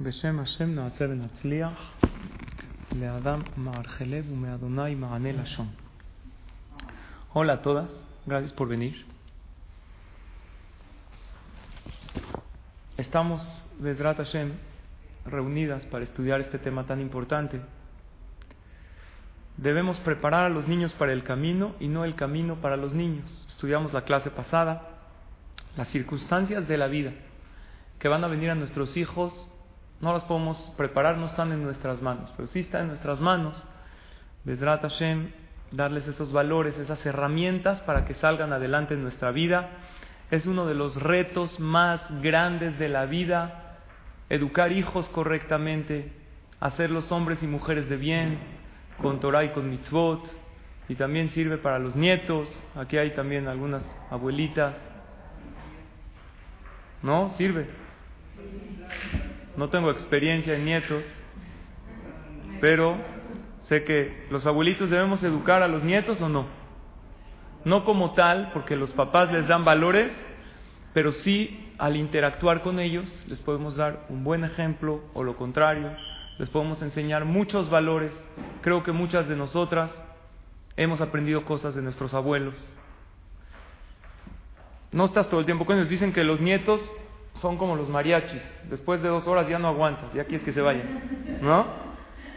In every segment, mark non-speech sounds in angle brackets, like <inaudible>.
בשם השם נעשה ונצליח לאדם מערכלב ומאדוני מענה לשון. Hola a todas, gracias por venir. Estamos, Bezrat Hashem, reunidas para estudiar este tema tan importante. Debemos preparar a los niños para el camino y no el camino para los niños. Estudiamos la clase pasada, las circunstancias de la vida que van a venir a nuestros hijos no las podemos preparar, no están en nuestras manos, pero sí está en nuestras manos, Bezrat Hashem, darles esos valores, esas herramientas para que salgan adelante en nuestra vida. Es uno de los retos más grandes de la vida, educar hijos correctamente, hacerlos hombres y mujeres de bien, con Torah y con mitzvot, y también sirve para los nietos. Aquí hay también algunas abuelitas. ¿No? Sirve. No tengo experiencia en nietos, pero sé que los abuelitos debemos educar a los nietos o no. No como tal, porque los papás les dan valores, pero sí al interactuar con ellos les podemos dar un buen ejemplo o lo contrario, les podemos enseñar muchos valores. Creo que muchas de nosotras hemos aprendido cosas de nuestros abuelos. No estás todo el tiempo con ellos. Dicen que los nietos son como los mariachis. Después de dos horas ya no aguantas, ya quieres que se vayan. ¿No?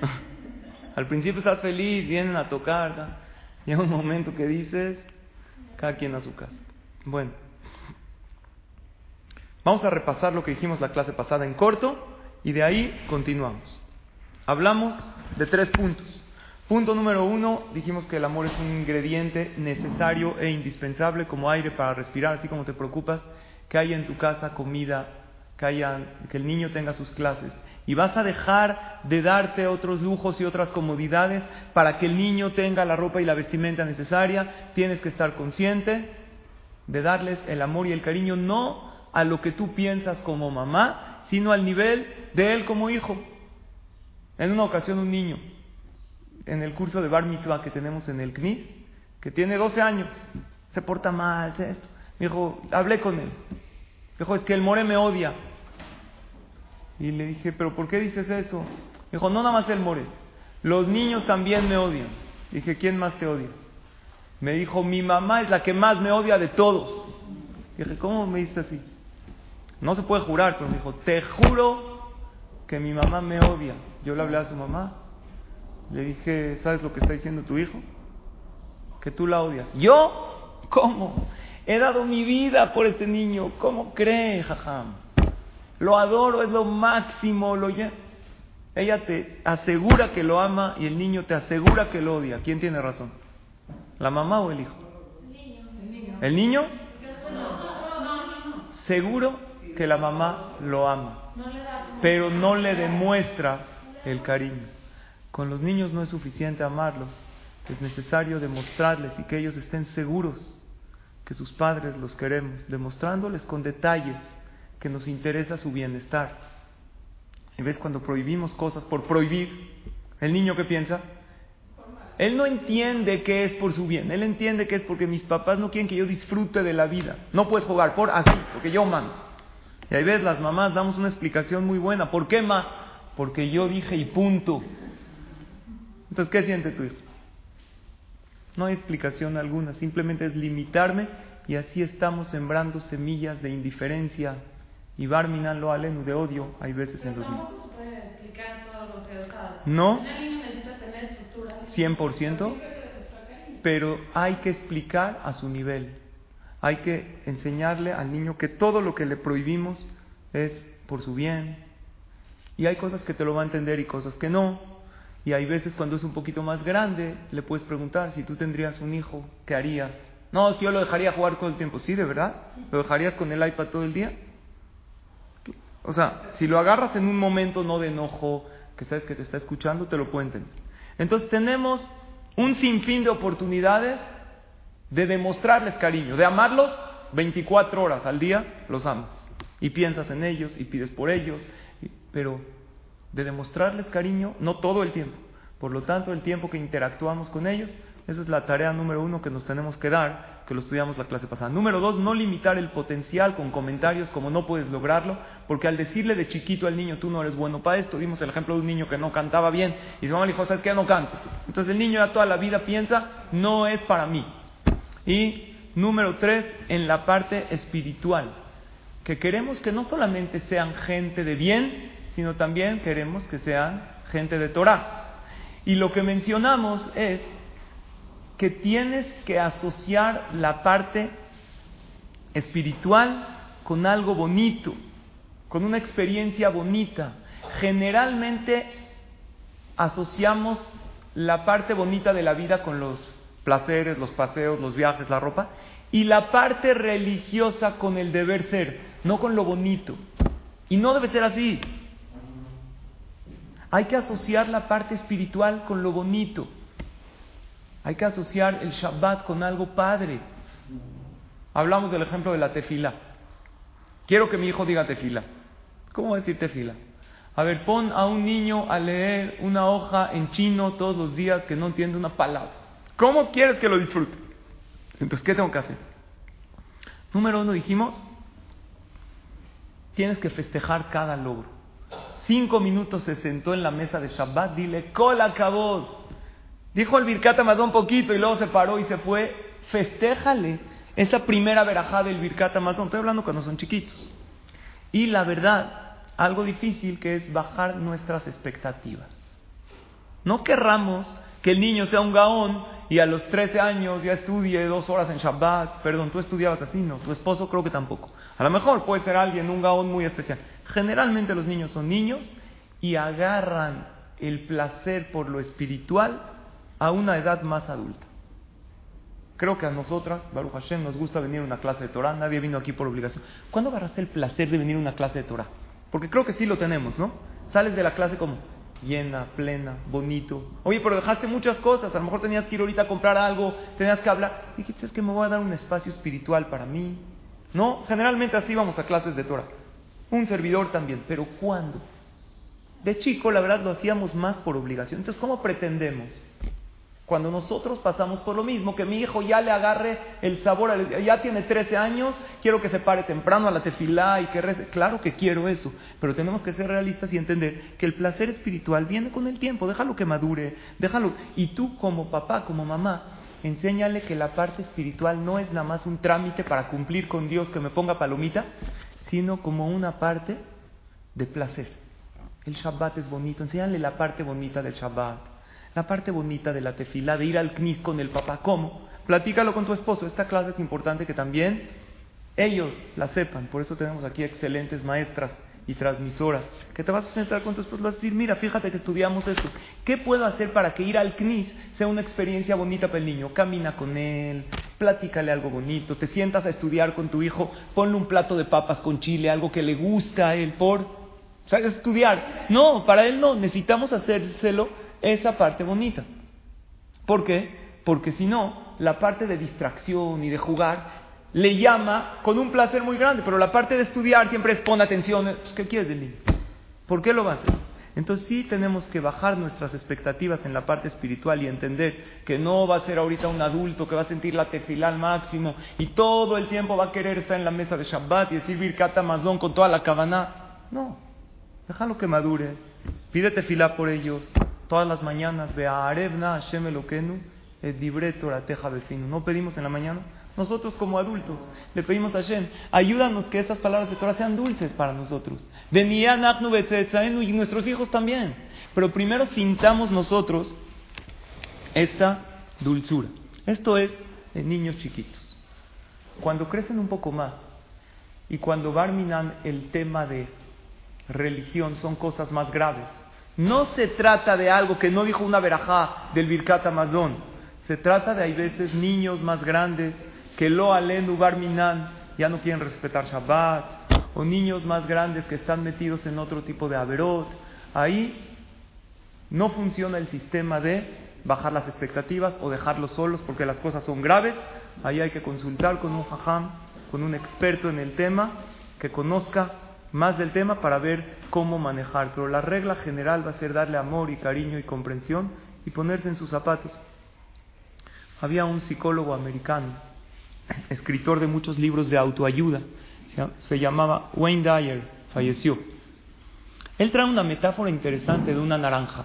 <laughs> Al principio estás feliz, vienen a tocar. Llega un momento que dices, cada quien a su casa. Bueno, vamos a repasar lo que dijimos la clase pasada en corto y de ahí continuamos. Hablamos de tres puntos. Punto número uno, dijimos que el amor es un ingrediente necesario e indispensable como aire para respirar, así como te preocupas que haya en tu casa comida, que, haya, que el niño tenga sus clases. Y vas a dejar de darte otros lujos y otras comodidades para que el niño tenga la ropa y la vestimenta necesaria. Tienes que estar consciente de darles el amor y el cariño no a lo que tú piensas como mamá, sino al nivel de él como hijo. En una ocasión un niño, en el curso de Bar Mitzvah que tenemos en el CNIS, que tiene 12 años, se porta mal, esto. Me dijo, hablé con él. Dijo, es que el more me odia. Y le dije, ¿pero por qué dices eso? Dijo, no nada más el more. Los niños también me odian. Dije, ¿quién más te odia? Me dijo, mi mamá es la que más me odia de todos. Dije, ¿cómo me dices así? No se puede jurar, pero me dijo, te juro que mi mamá me odia. Yo le hablé a su mamá. Le dije, ¿sabes lo que está diciendo tu hijo? Que tú la odias. ¿Yo? ¿Cómo? He dado mi vida por este niño. ¿Cómo cree, jajam? Lo adoro, es lo máximo. Lo Ella te asegura que lo ama y el niño te asegura que lo odia. ¿Quién tiene razón? ¿La mamá o el hijo? ¿El niño? Seguro que la mamá lo ama, pero no le demuestra el cariño. Con los niños no es suficiente amarlos, es necesario demostrarles y que ellos estén seguros que sus padres los queremos, demostrándoles con detalles que nos interesa su bienestar. Y ves cuando prohibimos cosas por prohibir, el niño que piensa, él no entiende que es por su bien, él entiende que es porque mis papás no quieren que yo disfrute de la vida. No puedes jugar por así, porque yo mando. Y ahí ves, las mamás damos una explicación muy buena. ¿Por qué, ma? Porque yo dije y punto. Entonces, ¿qué siente tu hijo? No hay explicación alguna, simplemente es limitarme y así estamos sembrando semillas de indiferencia y barminan lo alenu de odio hay veces en los niños. No, 100%, pero hay que explicar a su nivel. Hay que enseñarle al niño que todo lo que le prohibimos es por su bien. Y hay cosas que te lo va a entender y cosas que no. Y hay veces cuando es un poquito más grande, le puedes preguntar, si tú tendrías un hijo, ¿qué harías? No, yo lo dejaría jugar todo el tiempo. Sí, de verdad. ¿Lo dejarías con el iPad todo el día? O sea, si lo agarras en un momento no de enojo, que sabes que te está escuchando, te lo entender. Entonces tenemos un sinfín de oportunidades de demostrarles cariño, de amarlos 24 horas al día, los amas. Y piensas en ellos y pides por ellos, pero de demostrarles cariño, no todo el tiempo. Por lo tanto, el tiempo que interactuamos con ellos, esa es la tarea número uno que nos tenemos que dar que lo estudiamos la clase pasada. Número dos, no limitar el potencial con comentarios como no puedes lograrlo, porque al decirle de chiquito al niño, tú no eres bueno para esto, dimos el ejemplo de un niño que no cantaba bien, y su mamá le dijo, ¿sabes qué? No cantes. Entonces el niño ya toda la vida piensa, no es para mí. Y número tres, en la parte espiritual, que queremos que no solamente sean gente de bien, sino también queremos que sean gente de Torah. Y lo que mencionamos es que tienes que asociar la parte espiritual con algo bonito, con una experiencia bonita. Generalmente asociamos la parte bonita de la vida con los placeres, los paseos, los viajes, la ropa, y la parte religiosa con el deber ser, no con lo bonito. Y no debe ser así. Hay que asociar la parte espiritual con lo bonito. Hay que asociar el Shabbat con algo padre. Hablamos del ejemplo de la tefila. Quiero que mi hijo diga tefila. ¿Cómo decir tefila? A ver, pon a un niño a leer una hoja en chino todos los días que no entiende una palabra. ¿Cómo quieres que lo disfrute? Entonces, ¿qué tengo que hacer? Número uno, dijimos, tienes que festejar cada logro. Cinco minutos se sentó en la mesa de Shabbat, dile, cola acabó. Dijo el Birkat un poquito y luego se paró y se fue. Festéjale esa primera verajá del Birkat Amazon. Estoy hablando cuando son chiquitos. Y la verdad, algo difícil que es bajar nuestras expectativas. No querramos que el niño sea un gaón y a los 13 años ya estudie dos horas en Shabbat. Perdón, tú estudiabas así, no. Tu esposo creo que tampoco. A lo mejor puede ser alguien, un gaón muy especial. Generalmente los niños son niños y agarran el placer por lo espiritual a una edad más adulta. Creo que a nosotras, Baruch Hashem, nos gusta venir a una clase de Torah. Nadie vino aquí por obligación. ¿Cuándo agarraste el placer de venir a una clase de Torah? Porque creo que sí lo tenemos, ¿no? Sales de la clase como llena, plena, bonito. Oye, pero dejaste muchas cosas. A lo mejor tenías que ir ahorita a comprar algo, tenías que hablar. Dijiste, es que me voy a dar un espacio espiritual para mí. No, generalmente así vamos a clases de Torah. Un servidor también. Pero ¿cuándo? De chico, la verdad, lo hacíamos más por obligación. Entonces, ¿cómo pretendemos cuando nosotros pasamos por lo mismo, que mi hijo ya le agarre el sabor, ya tiene 13 años, quiero que se pare temprano a la tefilá y que rece. Claro que quiero eso, pero tenemos que ser realistas y entender que el placer espiritual viene con el tiempo, déjalo que madure, déjalo. Y tú como papá, como mamá, enséñale que la parte espiritual no es nada más un trámite para cumplir con Dios que me ponga palomita, sino como una parte de placer. El Shabbat es bonito, enséñale la parte bonita del Shabbat la parte bonita de la tefila, de ir al CNIS con el papá. ¿Cómo? Platícalo con tu esposo. Esta clase es importante que también ellos la sepan. Por eso tenemos aquí excelentes maestras y transmisoras. Que te vas a sentar con tu esposo y vas a decir, mira, fíjate que estudiamos esto. ¿Qué puedo hacer para que ir al CNIS sea una experiencia bonita para el niño? Camina con él, platícale algo bonito, te sientas a estudiar con tu hijo, ponle un plato de papas con chile, algo que le gusta a él, por... ¿Sabes estudiar? No, para él no, necesitamos hacérselo esa parte bonita. ¿Por qué? Porque si no, la parte de distracción y de jugar le llama con un placer muy grande, pero la parte de estudiar siempre es pon atención. Pues, ¿Qué quieres del niño? ¿Por qué lo va a hacer? Entonces sí tenemos que bajar nuestras expectativas en la parte espiritual y entender que no va a ser ahorita un adulto que va a sentir la tefilá al máximo y todo el tiempo va a querer estar en la mesa de Shabbat y decir Birkat Amazon con toda la cabana. No, déjalo que madure, pide tefilá por ellos, todas las mañanas, vea Arevna Hashem Elokenu, Torateja vecino. ¿No pedimos en la mañana? Nosotros como adultos le pedimos a Hashem, ayúdanos que estas palabras de Torah sean dulces para nosotros. y nuestros hijos también. Pero primero sintamos nosotros esta dulzura. Esto es de niños chiquitos. Cuando crecen un poco más y cuando barminan el tema de religión son cosas más graves, no se trata de algo que no dijo una verajá del Birkat Amazon. Se trata de, hay veces, niños más grandes que lo alenu barminan ya no quieren respetar Shabbat, o niños más grandes que están metidos en otro tipo de averot. Ahí no funciona el sistema de bajar las expectativas o dejarlos solos porque las cosas son graves. Ahí hay que consultar con un jajam, con un experto en el tema que conozca más del tema para ver cómo manejar. Pero la regla general va a ser darle amor y cariño y comprensión y ponerse en sus zapatos. Había un psicólogo americano escritor de muchos libros de autoayuda, se llamaba Wayne Dyer, falleció. Él trae una metáfora interesante de una naranja.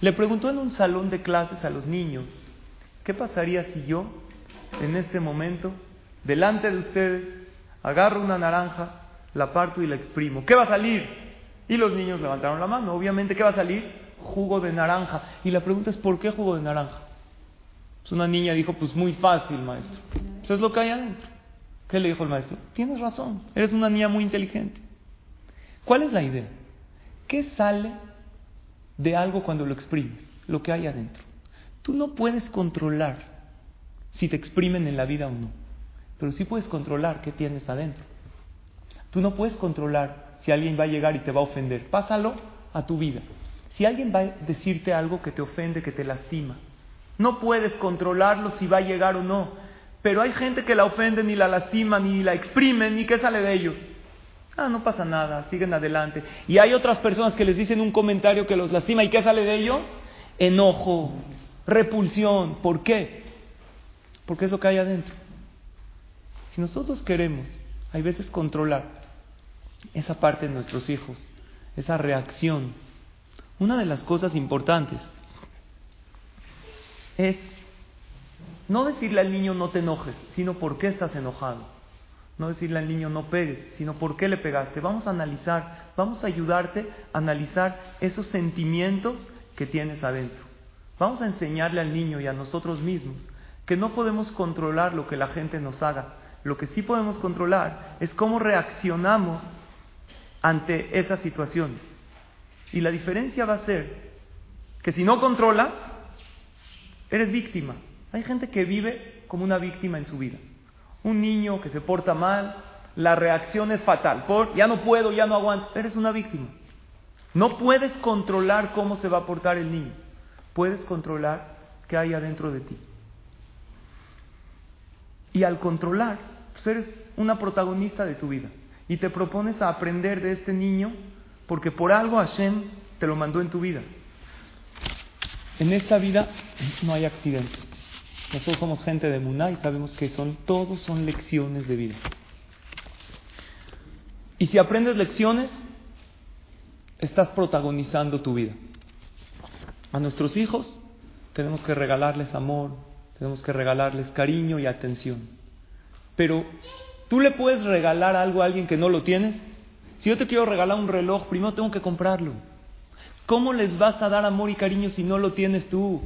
Le preguntó en un salón de clases a los niños, ¿qué pasaría si yo, en este momento, delante de ustedes, agarro una naranja, la parto y la exprimo? ¿Qué va a salir? Y los niños levantaron la mano. Obviamente, ¿qué va a salir? Jugo de naranja. Y la pregunta es, ¿por qué jugo de naranja? Pues una niña dijo, pues muy fácil, maestro. Eso es lo que hay adentro. ¿Qué le dijo el maestro? Tienes razón, eres una niña muy inteligente. ¿Cuál es la idea? ¿Qué sale de algo cuando lo exprimes? Lo que hay adentro. Tú no puedes controlar si te exprimen en la vida o no, pero sí puedes controlar qué tienes adentro. Tú no puedes controlar si alguien va a llegar y te va a ofender. Pásalo a tu vida. Si alguien va a decirte algo que te ofende, que te lastima, no puedes controlarlo si va a llegar o no. Pero hay gente que la ofende, ni la lastima, ni la exprimen, ni qué sale de ellos. Ah, no pasa nada, siguen adelante. Y hay otras personas que les dicen un comentario que los lastima y qué sale de ellos? Enojo, repulsión. ¿Por qué? Porque es lo que hay adentro. Si nosotros queremos, hay veces controlar esa parte de nuestros hijos, esa reacción, una de las cosas importantes es no decirle al niño no te enojes, sino por qué estás enojado. No decirle al niño no pegues, sino por qué le pegaste. Vamos a analizar, vamos a ayudarte a analizar esos sentimientos que tienes adentro. Vamos a enseñarle al niño y a nosotros mismos que no podemos controlar lo que la gente nos haga. Lo que sí podemos controlar es cómo reaccionamos ante esas situaciones. Y la diferencia va a ser que si no controlas, Eres víctima. Hay gente que vive como una víctima en su vida. Un niño que se porta mal, la reacción es fatal. Por, ya no puedo, ya no aguanto. Eres una víctima. No puedes controlar cómo se va a portar el niño. Puedes controlar qué hay adentro de ti. Y al controlar, pues eres una protagonista de tu vida. Y te propones a aprender de este niño porque por algo Hashem te lo mandó en tu vida. En esta vida no hay accidentes. Nosotros somos gente de Muná y sabemos que son, todos son lecciones de vida. Y si aprendes lecciones, estás protagonizando tu vida. A nuestros hijos tenemos que regalarles amor, tenemos que regalarles cariño y atención. Pero tú le puedes regalar algo a alguien que no lo tiene. Si yo te quiero regalar un reloj, primero tengo que comprarlo. ¿Cómo les vas a dar amor y cariño si no lo tienes tú?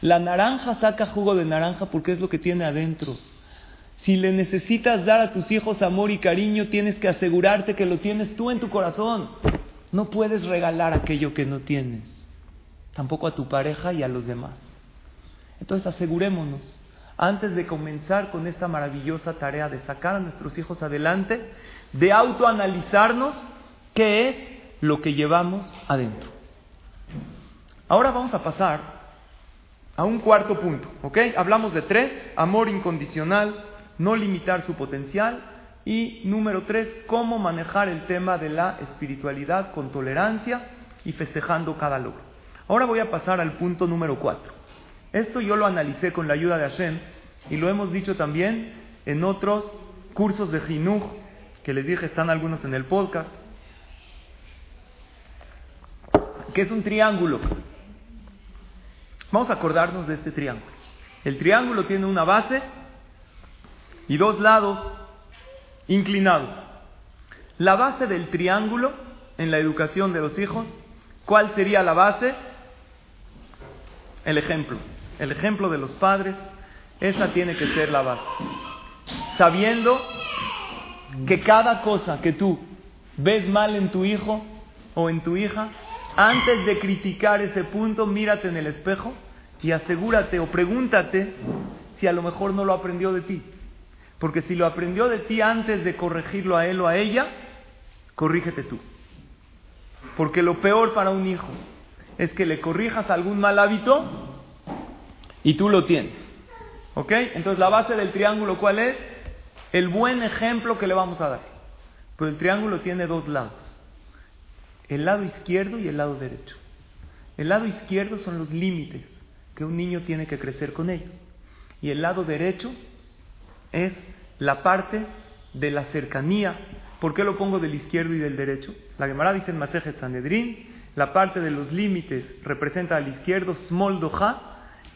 La naranja saca jugo de naranja porque es lo que tiene adentro. Si le necesitas dar a tus hijos amor y cariño, tienes que asegurarte que lo tienes tú en tu corazón. No puedes regalar aquello que no tienes, tampoco a tu pareja y a los demás. Entonces asegurémonos, antes de comenzar con esta maravillosa tarea de sacar a nuestros hijos adelante, de autoanalizarnos qué es lo que llevamos adentro. Ahora vamos a pasar a un cuarto punto, ¿ok? Hablamos de tres, amor incondicional, no limitar su potencial y número tres, cómo manejar el tema de la espiritualidad con tolerancia y festejando cada logro. Ahora voy a pasar al punto número cuatro. Esto yo lo analicé con la ayuda de Hashem y lo hemos dicho también en otros cursos de Jinuj que les dije están algunos en el podcast, que es un triángulo. Vamos a acordarnos de este triángulo. El triángulo tiene una base y dos lados inclinados. La base del triángulo en la educación de los hijos, ¿cuál sería la base? El ejemplo. El ejemplo de los padres, esa tiene que ser la base. Sabiendo que cada cosa que tú ves mal en tu hijo o en tu hija, antes de criticar ese punto, mírate en el espejo y asegúrate o pregúntate si a lo mejor no lo aprendió de ti. Porque si lo aprendió de ti antes de corregirlo a él o a ella, corrígete tú. Porque lo peor para un hijo es que le corrijas algún mal hábito y tú lo tienes. ¿Ok? Entonces la base del triángulo, ¿cuál es? El buen ejemplo que le vamos a dar. Pero el triángulo tiene dos lados el lado izquierdo y el lado derecho. El lado izquierdo son los límites que un niño tiene que crecer con ellos. Y el lado derecho es la parte de la cercanía. ¿Por qué lo pongo del izquierdo y del derecho? La Gemara dice en Masejet Sanedrin, la parte de los límites representa al izquierdo Smol Doha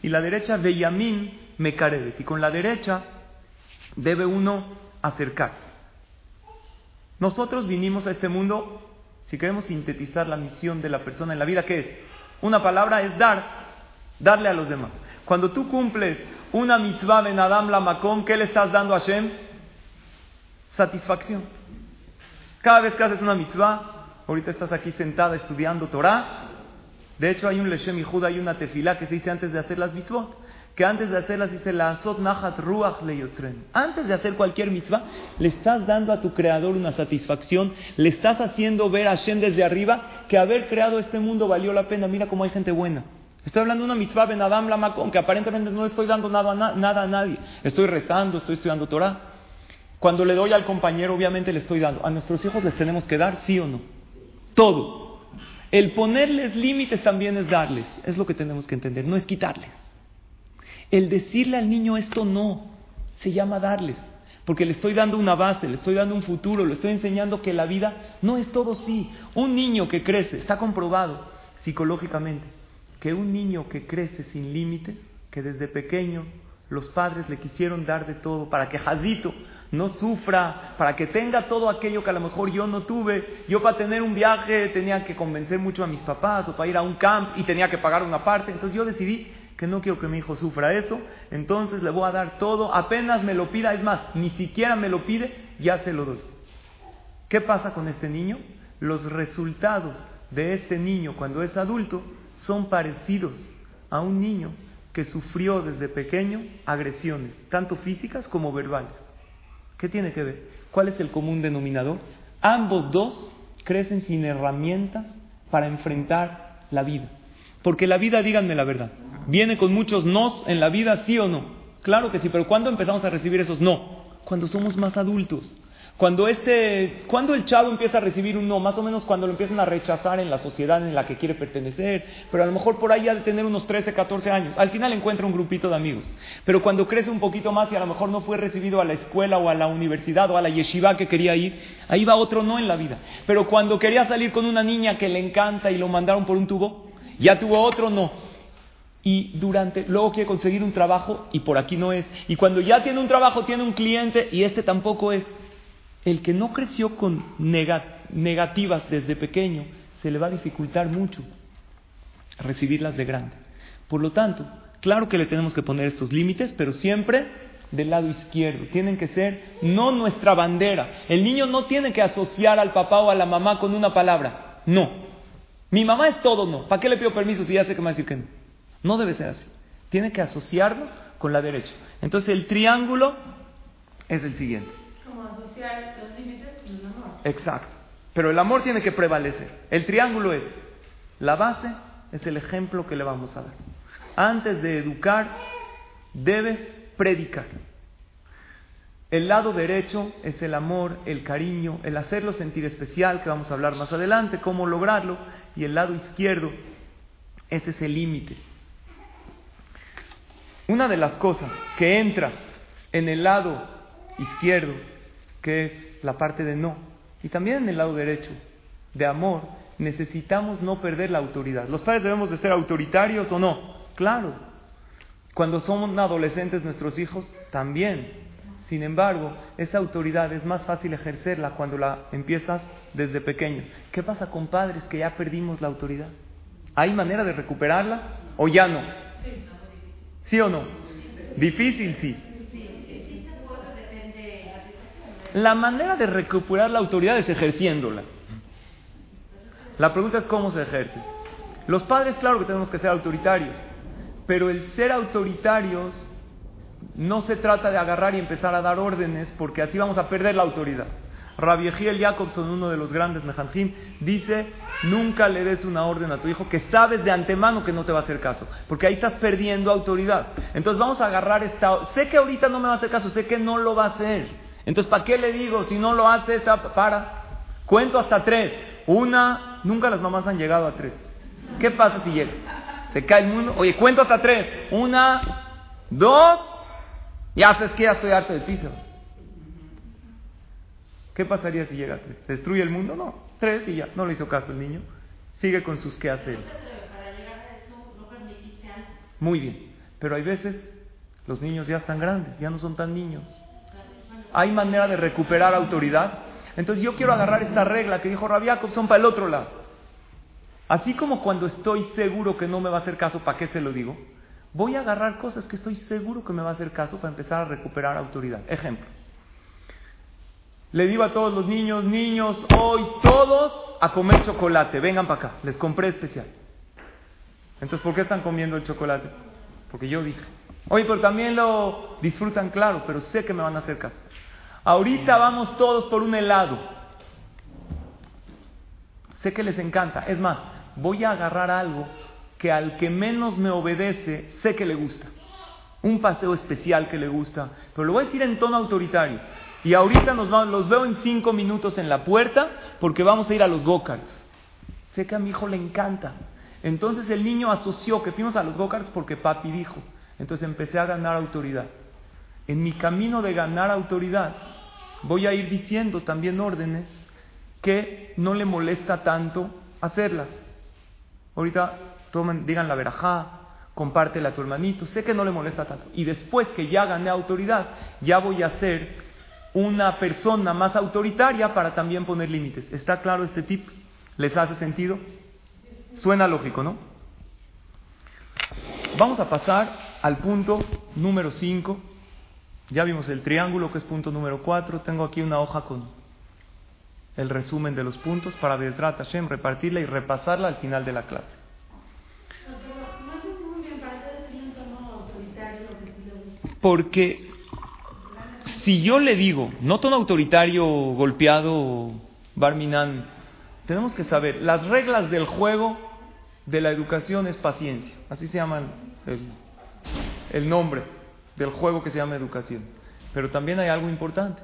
y la derecha Beyamin Mekarevet. Y con la derecha debe uno acercar. Nosotros vinimos a este mundo, si queremos sintetizar la misión de la persona en la vida, ¿qué es? Una palabra es dar, darle a los demás. Cuando tú cumples una mitzvah ben Adam la makom, ¿qué le estás dando a Hashem? Satisfacción. Cada vez que haces una mitzvah, ahorita estás aquí sentada estudiando Torah, de hecho hay un Leshem Judá hay una tefilá que se dice antes de hacer las mitzvot, que antes de hacerlas dice la azot nachat ruach leyotren. Antes de hacer cualquier mitzvah, le estás dando a tu creador una satisfacción, le estás haciendo ver a Hashem desde arriba que haber creado este mundo valió la pena. Mira cómo hay gente buena. Estoy hablando de una mitzvah ben Adam Lamakon, que aparentemente no estoy dando nada a, nada a nadie. Estoy rezando, estoy estudiando Torah. Cuando le doy al compañero, obviamente le estoy dando. A nuestros hijos les tenemos que dar, sí o no. Todo. El ponerles límites también es darles. Es lo que tenemos que entender, no es quitarles. El decirle al niño esto no, se llama darles. Porque le estoy dando una base, le estoy dando un futuro, le estoy enseñando que la vida no es todo sí. Un niño que crece, está comprobado psicológicamente, que un niño que crece sin límites, que desde pequeño los padres le quisieron dar de todo para que Jadito no sufra, para que tenga todo aquello que a lo mejor yo no tuve. Yo para tener un viaje tenía que convencer mucho a mis papás o para ir a un camp y tenía que pagar una parte. Entonces yo decidí que no quiero que mi hijo sufra eso, entonces le voy a dar todo, apenas me lo pida, es más, ni siquiera me lo pide, ya se lo doy. ¿Qué pasa con este niño? Los resultados de este niño cuando es adulto son parecidos a un niño que sufrió desde pequeño agresiones, tanto físicas como verbales. ¿Qué tiene que ver? ¿Cuál es el común denominador? Ambos dos crecen sin herramientas para enfrentar la vida. Porque la vida, díganme la verdad, viene con muchos nos en la vida, sí o no. Claro que sí, pero ¿cuándo empezamos a recibir esos no? Cuando somos más adultos. Cuando, este, cuando el chavo empieza a recibir un no, más o menos cuando lo empiezan a rechazar en la sociedad en la que quiere pertenecer, pero a lo mejor por ahí de tener unos 13, 14 años, al final encuentra un grupito de amigos. Pero cuando crece un poquito más y a lo mejor no fue recibido a la escuela o a la universidad o a la yeshiva que quería ir, ahí va otro no en la vida. Pero cuando quería salir con una niña que le encanta y lo mandaron por un tubo, ya tuvo otro no. Y durante, luego quiere conseguir un trabajo y por aquí no es. Y cuando ya tiene un trabajo, tiene un cliente y este tampoco es el que no creció con negativas desde pequeño, se le va a dificultar mucho recibirlas de grande. Por lo tanto, claro que le tenemos que poner estos límites, pero siempre del lado izquierdo. Tienen que ser no nuestra bandera. El niño no tiene que asociar al papá o a la mamá con una palabra. No. Mi mamá es todo no. ¿Para qué le pido permiso si ya sé que me va a decir que no? No debe ser así. Tiene que asociarnos con la derecha. Entonces el triángulo es el siguiente Exacto. Pero el amor tiene que prevalecer. El triángulo es, la base es el ejemplo que le vamos a dar. Antes de educar, debes predicar. El lado derecho es el amor, el cariño, el hacerlo sentir especial, que vamos a hablar más adelante, cómo lograrlo. Y el lado izquierdo, ese es el límite. Una de las cosas que entra en el lado izquierdo que es la parte de no. Y también en el lado derecho, de amor, necesitamos no perder la autoridad. ¿Los padres debemos de ser autoritarios o no? Claro. Cuando somos adolescentes nuestros hijos, también. Sin embargo, esa autoridad es más fácil ejercerla cuando la empiezas desde pequeños. ¿Qué pasa con padres que ya perdimos la autoridad? ¿Hay manera de recuperarla o ya no? ¿Sí o no? Difícil, sí. La manera de recuperar la autoridad es ejerciéndola. La pregunta es cómo se ejerce. Los padres, claro que tenemos que ser autoritarios, pero el ser autoritarios no se trata de agarrar y empezar a dar órdenes, porque así vamos a perder la autoridad. Rabbi Egiel Jacobson, uno de los grandes Mejanjim, dice, nunca le des una orden a tu hijo que sabes de antemano que no te va a hacer caso, porque ahí estás perdiendo autoridad. Entonces vamos a agarrar esta... Sé que ahorita no me va a hacer caso, sé que no lo va a hacer. Entonces, ¿para qué le digo? Si no lo hace, para. Cuento hasta tres. Una, nunca las mamás han llegado a tres. ¿Qué pasa si llega? Se cae el mundo. Oye, cuento hasta tres. Una, dos, Ya sabes que ya estoy harto de ti. ¿Qué pasaría si llega a tres? ¿Se destruye el mundo? No. Tres y ya. No le hizo caso el niño. Sigue con sus quehaceres. Muy bien. Pero hay veces los niños ya están grandes, ya no son tan niños. ¿Hay manera de recuperar autoridad? Entonces yo quiero agarrar esta regla que dijo Rabbi son para el otro lado. Así como cuando estoy seguro que no me va a hacer caso, ¿para qué se lo digo? Voy a agarrar cosas que estoy seguro que me va a hacer caso para empezar a recuperar autoridad. Ejemplo. Le digo a todos los niños, niños, hoy todos a comer chocolate. Vengan para acá, les compré especial. Entonces, ¿por qué están comiendo el chocolate? Porque yo dije. Oye, pero también lo disfrutan, claro, pero sé que me van a hacer caso. Ahorita vamos todos por un helado. Sé que les encanta. Es más, voy a agarrar algo que al que menos me obedece, sé que le gusta. Un paseo especial que le gusta. Pero lo voy a decir en tono autoritario. Y ahorita nos los veo en cinco minutos en la puerta porque vamos a ir a los go-karts. Sé que a mi hijo le encanta. Entonces el niño asoció que fuimos a los go-karts porque papi dijo. Entonces empecé a ganar autoridad. En mi camino de ganar autoridad, voy a ir diciendo también órdenes que no le molesta tanto hacerlas. Ahorita tomen, digan la verajá, compártela a tu hermanito, sé que no le molesta tanto. Y después que ya gané autoridad, ya voy a ser una persona más autoritaria para también poner límites. ¿Está claro este tip? ¿Les hace sentido? Suena lógico, ¿no? Vamos a pasar al punto número 5. Ya vimos el triángulo que es punto número 4. Tengo aquí una hoja con el resumen de los puntos para Bezrat Hashem repartirla y repasarla al final de la clase. Porque si yo le digo, no tono autoritario, golpeado, Barminan, tenemos que saber, las reglas del juego de la educación es paciencia. Así se llama el, el nombre del juego que se llama educación. Pero también hay algo importante.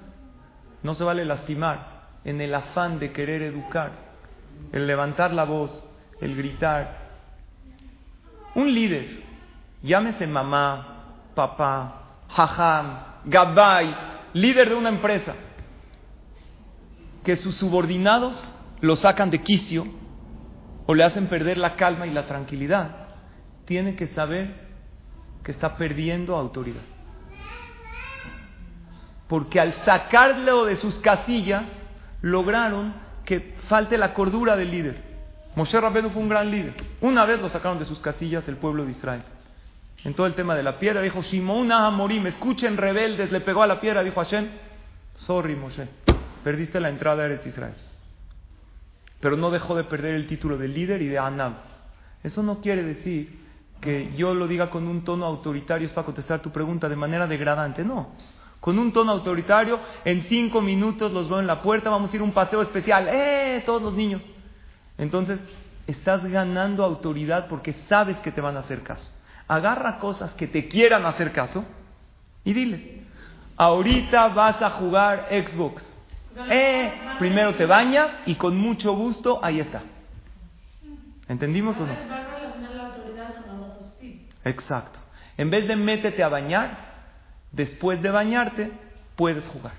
No se vale lastimar en el afán de querer educar, el levantar la voz, el gritar. Un líder, llámese mamá, papá, jajam, gabay, líder de una empresa, que sus subordinados lo sacan de quicio o le hacen perder la calma y la tranquilidad, tiene que saber que está perdiendo autoridad. Porque al sacarlo de sus casillas, lograron que falte la cordura del líder. Moshe Rabbeinu fue un gran líder. Una vez lo sacaron de sus casillas el pueblo de Israel. En todo el tema de la piedra, dijo Shimon Amorim, escuchen rebeldes, le pegó a la piedra, dijo Hashem, sorry Moshe, perdiste la entrada a Eretz Israel. Pero no dejó de perder el título de líder y de Anab. Eso no quiere decir que yo lo diga con un tono autoritario es para contestar tu pregunta de manera degradante. No. Con un tono autoritario, en cinco minutos los veo en la puerta, vamos a ir a un paseo especial. ¡Eh! Todos los niños. Entonces, estás ganando autoridad porque sabes que te van a hacer caso. Agarra cosas que te quieran hacer caso y diles, ahorita vas a jugar Xbox. Eh, primero te bañas y con mucho gusto ahí está. ¿Entendimos o no? Exacto. En vez de métete a bañar, después de bañarte, puedes jugar.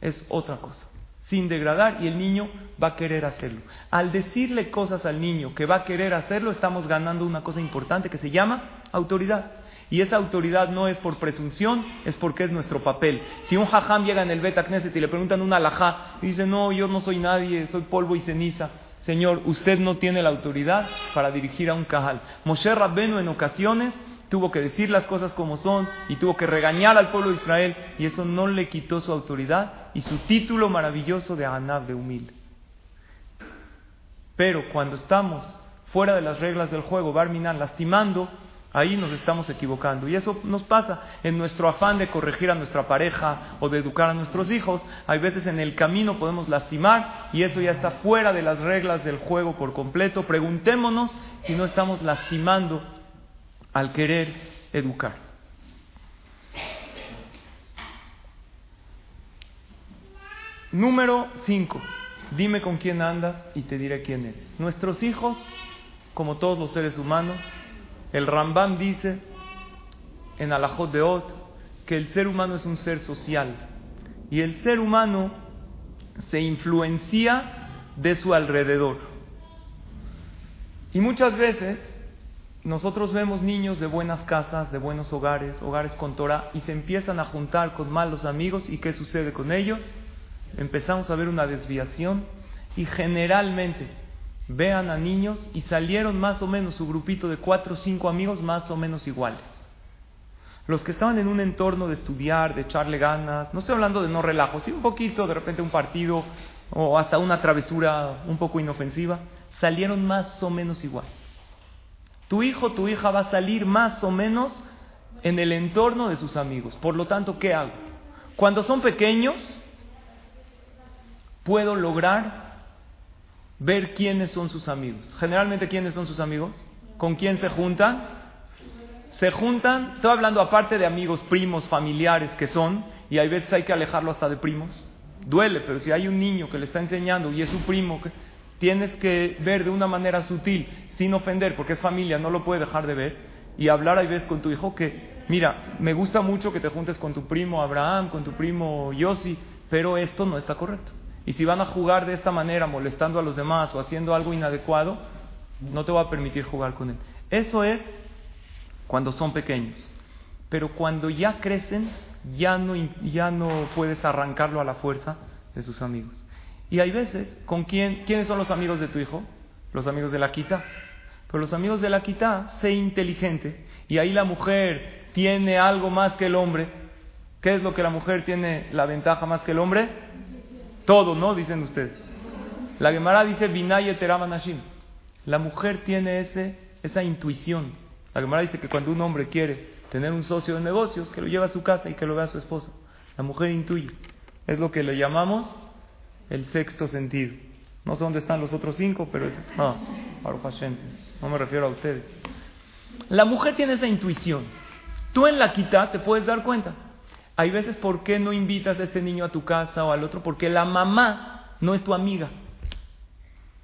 Es otra cosa. Sin degradar y el niño va a querer hacerlo. Al decirle cosas al niño que va a querer hacerlo, estamos ganando una cosa importante que se llama autoridad. Y esa autoridad no es por presunción, es porque es nuestro papel. Si un jajam llega en el Beta Knesset y le preguntan un alajá y dice, no, yo no soy nadie, soy polvo y ceniza. Señor, usted no tiene la autoridad para dirigir a un cajal. Moshe Rabbenu en ocasiones tuvo que decir las cosas como son y tuvo que regañar al pueblo de Israel y eso no le quitó su autoridad y su título maravilloso de Anab, de humilde. Pero cuando estamos fuera de las reglas del juego, Barminan, lastimando, Ahí nos estamos equivocando. Y eso nos pasa en nuestro afán de corregir a nuestra pareja o de educar a nuestros hijos. Hay veces en el camino podemos lastimar y eso ya está fuera de las reglas del juego por completo. Preguntémonos si no estamos lastimando al querer educar. Número 5. Dime con quién andas y te diré quién eres. Nuestros hijos, como todos los seres humanos, el Rambam dice en Alajot de Ot que el ser humano es un ser social y el ser humano se influencia de su alrededor. Y muchas veces nosotros vemos niños de buenas casas, de buenos hogares, hogares con Torah, y se empiezan a juntar con malos amigos. ¿Y qué sucede con ellos? Empezamos a ver una desviación y generalmente vean a niños y salieron más o menos su grupito de cuatro o cinco amigos más o menos iguales. Los que estaban en un entorno de estudiar, de echarle ganas, no estoy hablando de no relajo, sí un poquito, de repente un partido o hasta una travesura un poco inofensiva, salieron más o menos igual. Tu hijo, tu hija va a salir más o menos en el entorno de sus amigos. Por lo tanto, ¿qué hago? Cuando son pequeños, puedo lograr ver quiénes son sus amigos. Generalmente, ¿quiénes son sus amigos? ¿Con quién se juntan? se juntan, estoy hablando aparte de amigos, primos, familiares que son, y hay veces hay que alejarlo hasta de primos. Duele, pero si hay un niño que le está enseñando y es su primo, tienes que ver de una manera sutil, sin ofender, porque es familia, no lo puede dejar de ver, y hablar hay veces con tu hijo que, mira, me gusta mucho que te juntes con tu primo Abraham, con tu primo Yossi, pero esto no está correcto. Y si van a jugar de esta manera, molestando a los demás o haciendo algo inadecuado, no te va a permitir jugar con él. Eso es cuando son pequeños. Pero cuando ya crecen, ya no, ya no puedes arrancarlo a la fuerza de sus amigos. Y hay veces, ¿con quién, quiénes son los amigos de tu hijo? Los amigos de la quita. Pero los amigos de la quita, sé inteligente. Y ahí la mujer tiene algo más que el hombre. ¿Qué es lo que la mujer tiene la ventaja más que el hombre? Todo, ¿no? Dicen ustedes. La Gemara dice, Teramanashim. La mujer tiene ese, esa intuición la Gemara dice que cuando un hombre quiere tener un socio de negocios, que lo lleva a su casa y que lo vea a su esposa. La mujer intuye. Es lo que le llamamos el sexto sentido. No sé dónde están los otros cinco, pero no, no me refiero a ustedes. La mujer tiene esa intuición. Tú en la quita te puedes dar cuenta. Hay veces, ¿por qué no invitas a este niño a tu casa o al otro? Porque la mamá no es tu amiga.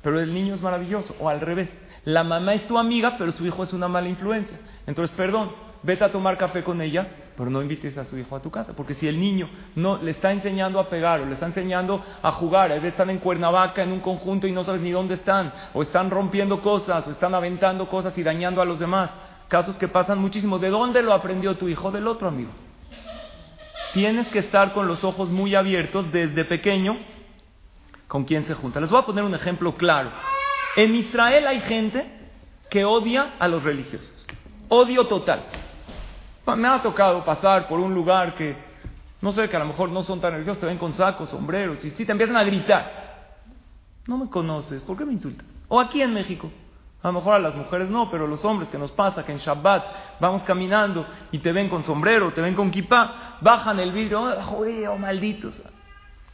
Pero el niño es maravilloso. O al revés. La mamá es tu amiga, pero su hijo es una mala influencia. Entonces, perdón, vete a tomar café con ella, pero no invites a su hijo a tu casa. Porque si el niño no le está enseñando a pegar o le está enseñando a jugar, a están en Cuernavaca en un conjunto y no sabes ni dónde están, o están rompiendo cosas, o están aventando cosas y dañando a los demás. Casos que pasan muchísimo. ¿De dónde lo aprendió tu hijo? Del otro amigo. Tienes que estar con los ojos muy abiertos desde pequeño con quién se junta. Les voy a poner un ejemplo claro. En Israel hay gente que odia a los religiosos. Odio total. Me ha tocado pasar por un lugar que, no sé, que a lo mejor no son tan religiosos, te ven con sacos, sombreros, y si te empiezan a gritar. No me conoces, ¿por qué me insultas? O aquí en México. A lo mejor a las mujeres no, pero los hombres que nos pasa que en Shabbat vamos caminando y te ven con sombrero, te ven con kippah, bajan el vidrio, oh, malditos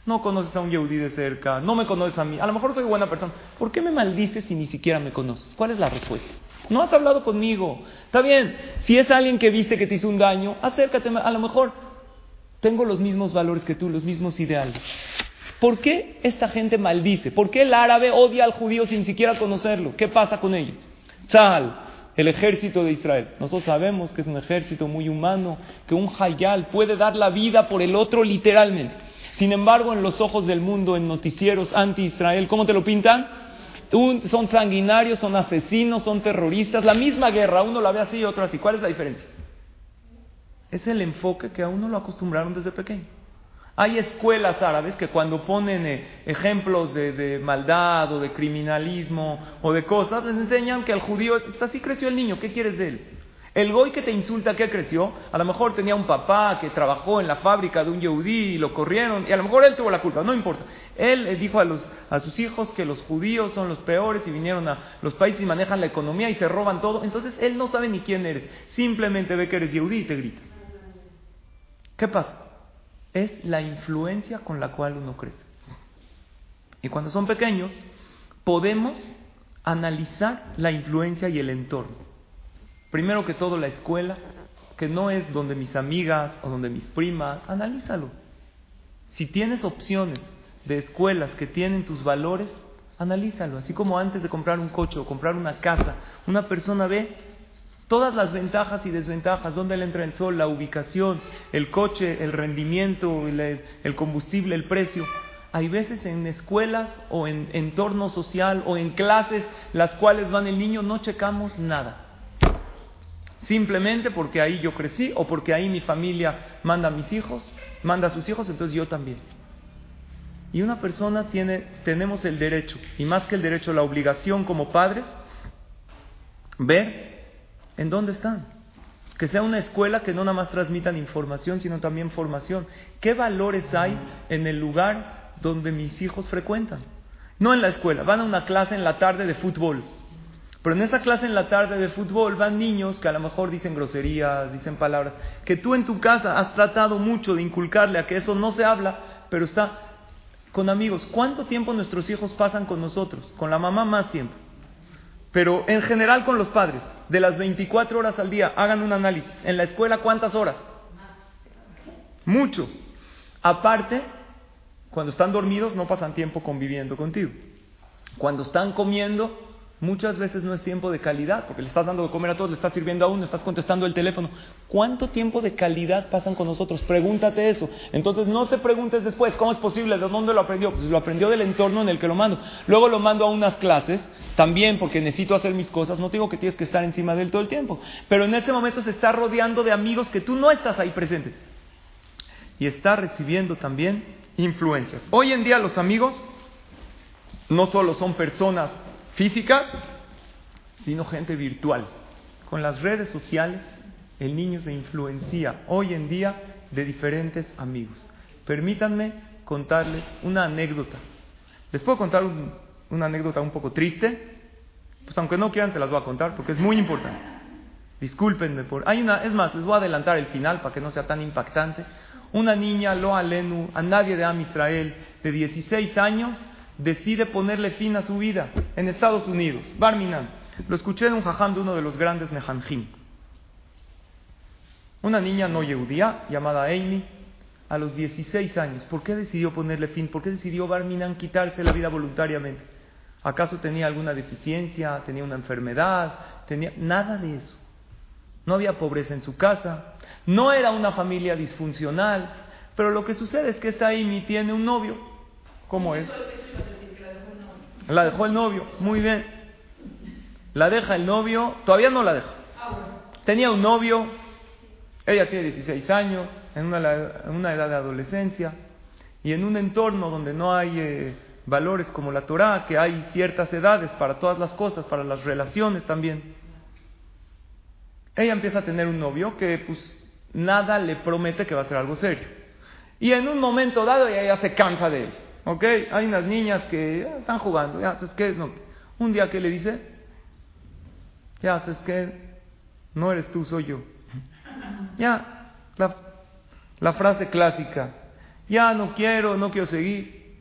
no conoces a un Yehudí de cerca, no me conoces a mí, a lo mejor soy buena persona. ¿Por qué me maldices si ni siquiera me conoces? ¿Cuál es la respuesta? No has hablado conmigo. Está bien, si es alguien que viste que te hizo un daño, acércate, a lo mejor tengo los mismos valores que tú, los mismos ideales. ¿Por qué esta gente maldice? ¿Por qué el árabe odia al judío sin siquiera conocerlo? ¿Qué pasa con ellos? Tzal, el ejército de Israel. Nosotros sabemos que es un ejército muy humano, que un hayal puede dar la vida por el otro literalmente. Sin embargo, en los ojos del mundo, en noticieros anti-Israel, ¿cómo te lo pintan? son sanguinarios, son asesinos, son terroristas. La misma guerra, uno la ve así y otro así. ¿Cuál es la diferencia? Es el enfoque que a uno lo acostumbraron desde pequeño. Hay escuelas árabes que cuando ponen eh, ejemplos de, maldad o de criminalismo o de cosas, les enseñan que el judío, pues así creció el niño, ¿qué quieres de él? El goy que te insulta, ¿qué creció? A lo mejor tenía un papá que trabajó en la fábrica de un yehudí y lo corrieron, y a lo mejor él tuvo la culpa, no importa. Él dijo a, los, a sus hijos que los judíos son los peores y vinieron a los países y manejan la economía y se roban todo. Entonces él no sabe ni quién eres, simplemente ve que eres yehudí y te grita. ¿Qué pasa? Es la influencia con la cual uno crece. Y cuando son pequeños, podemos analizar la influencia y el entorno. Primero que todo la escuela, que no es donde mis amigas o donde mis primas, analízalo. Si tienes opciones de escuelas que tienen tus valores, analízalo. Así como antes de comprar un coche o comprar una casa, una persona ve Todas las ventajas y desventajas, dónde le entra el sol, la ubicación, el coche, el rendimiento, el, el combustible, el precio. Hay veces en escuelas o en entorno social o en clases las cuales van el niño no checamos nada. Simplemente porque ahí yo crecí o porque ahí mi familia manda a mis hijos, manda a sus hijos, entonces yo también. Y una persona tiene, tenemos el derecho, y más que el derecho, la obligación como padres, ver en dónde están. Que sea una escuela que no nada más transmitan información, sino también formación. ¿Qué valores hay en el lugar donde mis hijos frecuentan? No en la escuela, van a una clase en la tarde de fútbol. Pero en esa clase en la tarde de fútbol van niños que a lo mejor dicen groserías, dicen palabras, que tú en tu casa has tratado mucho de inculcarle a que eso no se habla, pero está con amigos. ¿Cuánto tiempo nuestros hijos pasan con nosotros? Con la mamá más tiempo. Pero en general con los padres, de las 24 horas al día, hagan un análisis. En la escuela, ¿cuántas horas? Mucho. Aparte, cuando están dormidos no pasan tiempo conviviendo contigo. Cuando están comiendo, Muchas veces no es tiempo de calidad, porque le estás dando de comer a todos, le estás sirviendo a uno, estás contestando el teléfono. ¿Cuánto tiempo de calidad pasan con nosotros? Pregúntate eso. Entonces no te preguntes después, ¿cómo es posible? ¿De dónde lo aprendió? Pues lo aprendió del entorno en el que lo mando. Luego lo mando a unas clases, también porque necesito hacer mis cosas. No digo que tienes que estar encima de él todo el tiempo. Pero en ese momento se está rodeando de amigos que tú no estás ahí presente. Y está recibiendo también influencias. Hoy en día los amigos no solo son personas físicas, sino gente virtual. Con las redes sociales, el niño se influencia hoy en día de diferentes amigos. Permítanme contarles una anécdota. Les puedo contar una anécdota un poco triste, pues aunque no quieran se las voy a contar porque es muy importante. Discúlpenme por. Hay una, es más, les voy a adelantar el final para que no sea tan impactante. Una niña, Loa Lenu, a nadie de Am Israel, de 16 años, decide ponerle fin a su vida en Estados Unidos, Barminan. Lo escuché en un jajam de uno de los grandes Mehanjim. Una niña no judía llamada Amy, a los 16 años. ¿Por qué decidió ponerle fin? ¿Por qué decidió Barminan quitarse la vida voluntariamente? ¿Acaso tenía alguna deficiencia? ¿Tenía una enfermedad? ¿Tenía nada de eso? No había pobreza en su casa. No era una familia disfuncional. Pero lo que sucede es que esta Amy tiene un novio. ¿Cómo es? La dejó el novio, muy bien. La deja el novio, todavía no la deja. Tenía un novio, ella tiene 16 años, en una, edad de adolescencia, y en un entorno donde no hay eh, valores como la Torah, que hay ciertas edades para todas las cosas, para las relaciones también. Ella empieza a tener un novio que pues nada le promete que va a ser algo serio. Y en un momento dado ella ya se cansa de él. ¿Ok? Hay unas niñas que están jugando. Ya, ¿sabes qué? No. Un día que le dice, ya, ¿sabes qué? No eres tú, soy yo. <laughs> Ya, la, la frase clásica. Ya no quiero, no quiero seguir.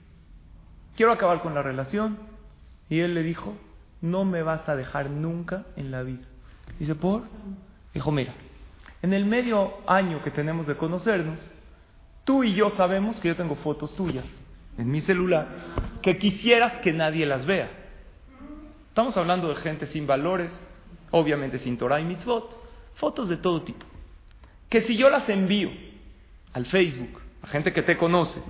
Quiero acabar con la relación. Y él le dijo, no me vas a dejar nunca en la vida. Dice, ¿por? Dijo, mira, en el medio año que tenemos de conocernos, tú y yo sabemos que yo tengo fotos tuyas en mi celular que quisieras que nadie las vea. Estamos hablando de gente sin valores, obviamente sin Torah y mitzvot, fotos de todo tipo. Que si yo las envío al Facebook, a gente que te conoce,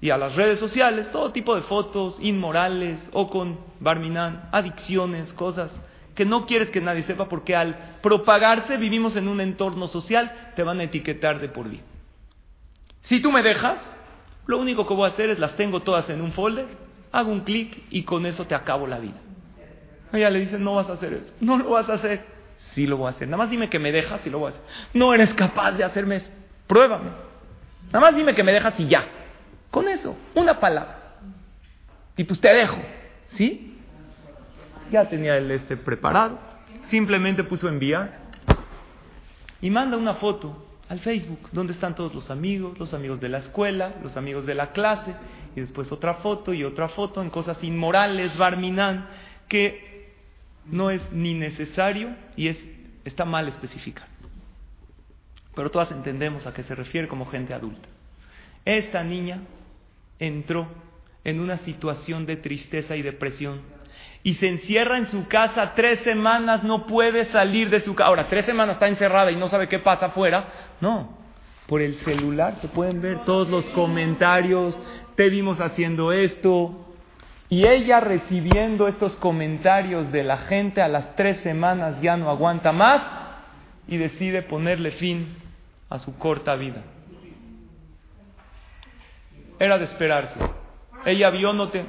y a las redes sociales, todo tipo de fotos inmorales o con barminan, adicciones, cosas que no quieres que nadie sepa porque al propagarse vivimos en un entorno social, te van a etiquetar de por vida. Si tú me dejas, lo único que voy a hacer es las tengo todas en un folder, hago un clic y con eso te acabo la vida. Ella le dice, no vas a hacer eso, no lo vas a hacer. Sí lo voy a hacer. Nada más dime que me dejas y lo voy a hacer. No eres capaz de hacerme eso. Pruébame. Nada más dime que me dejas y ya. Con eso, una palabra. Y pues te dejo. ¿Sí? Ya tenía el este preparado. Simplemente puso enviar. Y manda una foto al Facebook, donde están todos los amigos, los amigos de la escuela, los amigos de la clase, y después otra foto y otra foto en cosas inmorales, barminan, que no es ni necesario y es, está mal especificar. Pero todas entendemos a qué se refiere como gente adulta. Esta niña entró en una situación de tristeza y depresión y se encierra en su casa tres semanas, no puede salir de su casa. Ahora, tres semanas está encerrada y no sabe qué pasa afuera. No, por el celular se pueden ver todos los comentarios, te vimos haciendo esto. Y ella recibiendo estos comentarios de la gente a las tres semanas ya no aguanta más y decide ponerle fin a su corta vida. Era de esperarse. Ella vio, no te...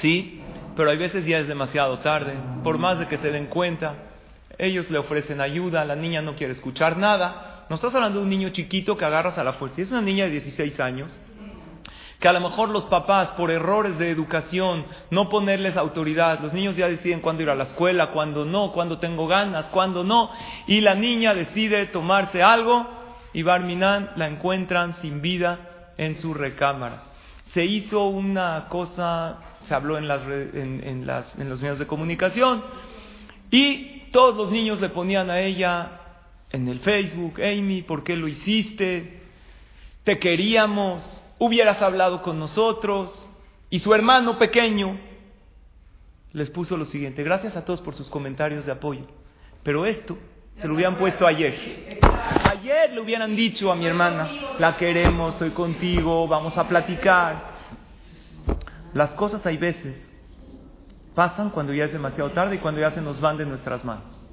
Sí, pero hay veces ya es demasiado tarde, por más de que se den cuenta. Ellos le ofrecen ayuda, la niña no quiere escuchar nada. No estás hablando de un niño chiquito que agarras a la fuerza. Si es una niña de 16 años, que a lo mejor los papás, por errores de educación, no ponerles autoridad, los niños ya deciden cuándo ir a la escuela, cuándo no, cuándo tengo ganas, cuándo no, y la niña decide tomarse algo y Barminan la encuentran sin vida en su recámara. Se hizo una cosa, se habló en, las, en, los medios de comunicación, y todos los niños le ponían a ella en el Facebook, Amy, ¿por qué lo hiciste? Te queríamos, hubieras hablado con nosotros. Y su hermano pequeño les puso lo siguiente, gracias a todos por sus comentarios de apoyo, pero esto se lo hubieran puesto ayer. Ayer le hubieran dicho a mi hermana, la queremos, estoy contigo, vamos a platicar. Las cosas hay veces pasan cuando ya es demasiado tarde y cuando ya se nos van de nuestras manos.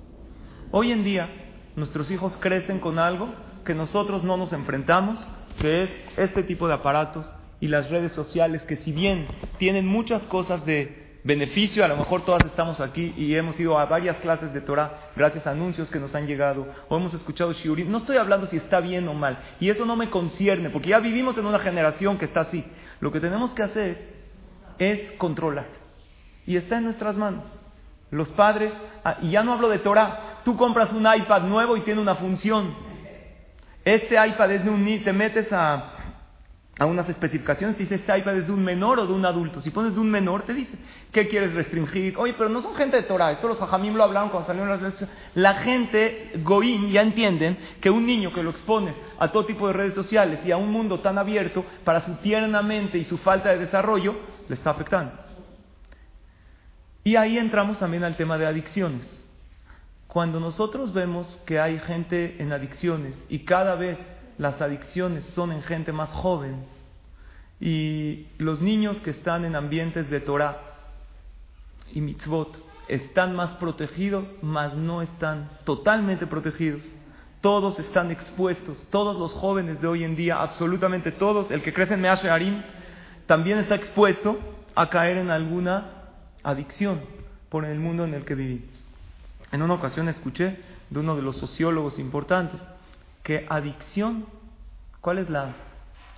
Hoy en día nuestros hijos crecen con algo que nosotros no nos enfrentamos que es este tipo de aparatos y las redes sociales que si bien tienen muchas cosas de beneficio, a lo mejor todas estamos aquí y hemos ido a varias clases de Torah gracias a anuncios que nos han llegado o hemos escuchado shiurim, no estoy hablando si está bien o mal y eso no me concierne porque ya vivimos en una generación que está así. Lo que tenemos que hacer es controlar y está en nuestras manos. Los padres, ah, y ya no hablo de Torah, tú compras un iPad nuevo y tiene una función este iPad es de un te metes a, a unas especificaciones, te dice este iPad es de un menor o de un adulto. Si pones de un menor, te dice, ¿qué quieres restringir? Oye, pero no son gente de Torah, esto los hajamim lo hablaron cuando salieron las redes La gente, goim, ya entienden que un niño que lo expones a todo tipo de redes sociales y a un mundo tan abierto, para su tierna mente y su falta de desarrollo, le está afectando. Y ahí entramos también al tema de adicciones. Cuando nosotros vemos que hay gente en adicciones y cada vez las adicciones son en gente más joven y los niños que están en ambientes de Torah y mitzvot están más protegidos, mas no están totalmente protegidos. Todos están expuestos, todos los jóvenes de hoy en día, absolutamente todos, el que crece en Measharim, también está expuesto a caer en alguna adicción por el mundo en el que vivimos. En una ocasión escuché de uno de los sociólogos importantes que adicción, ¿cuál es la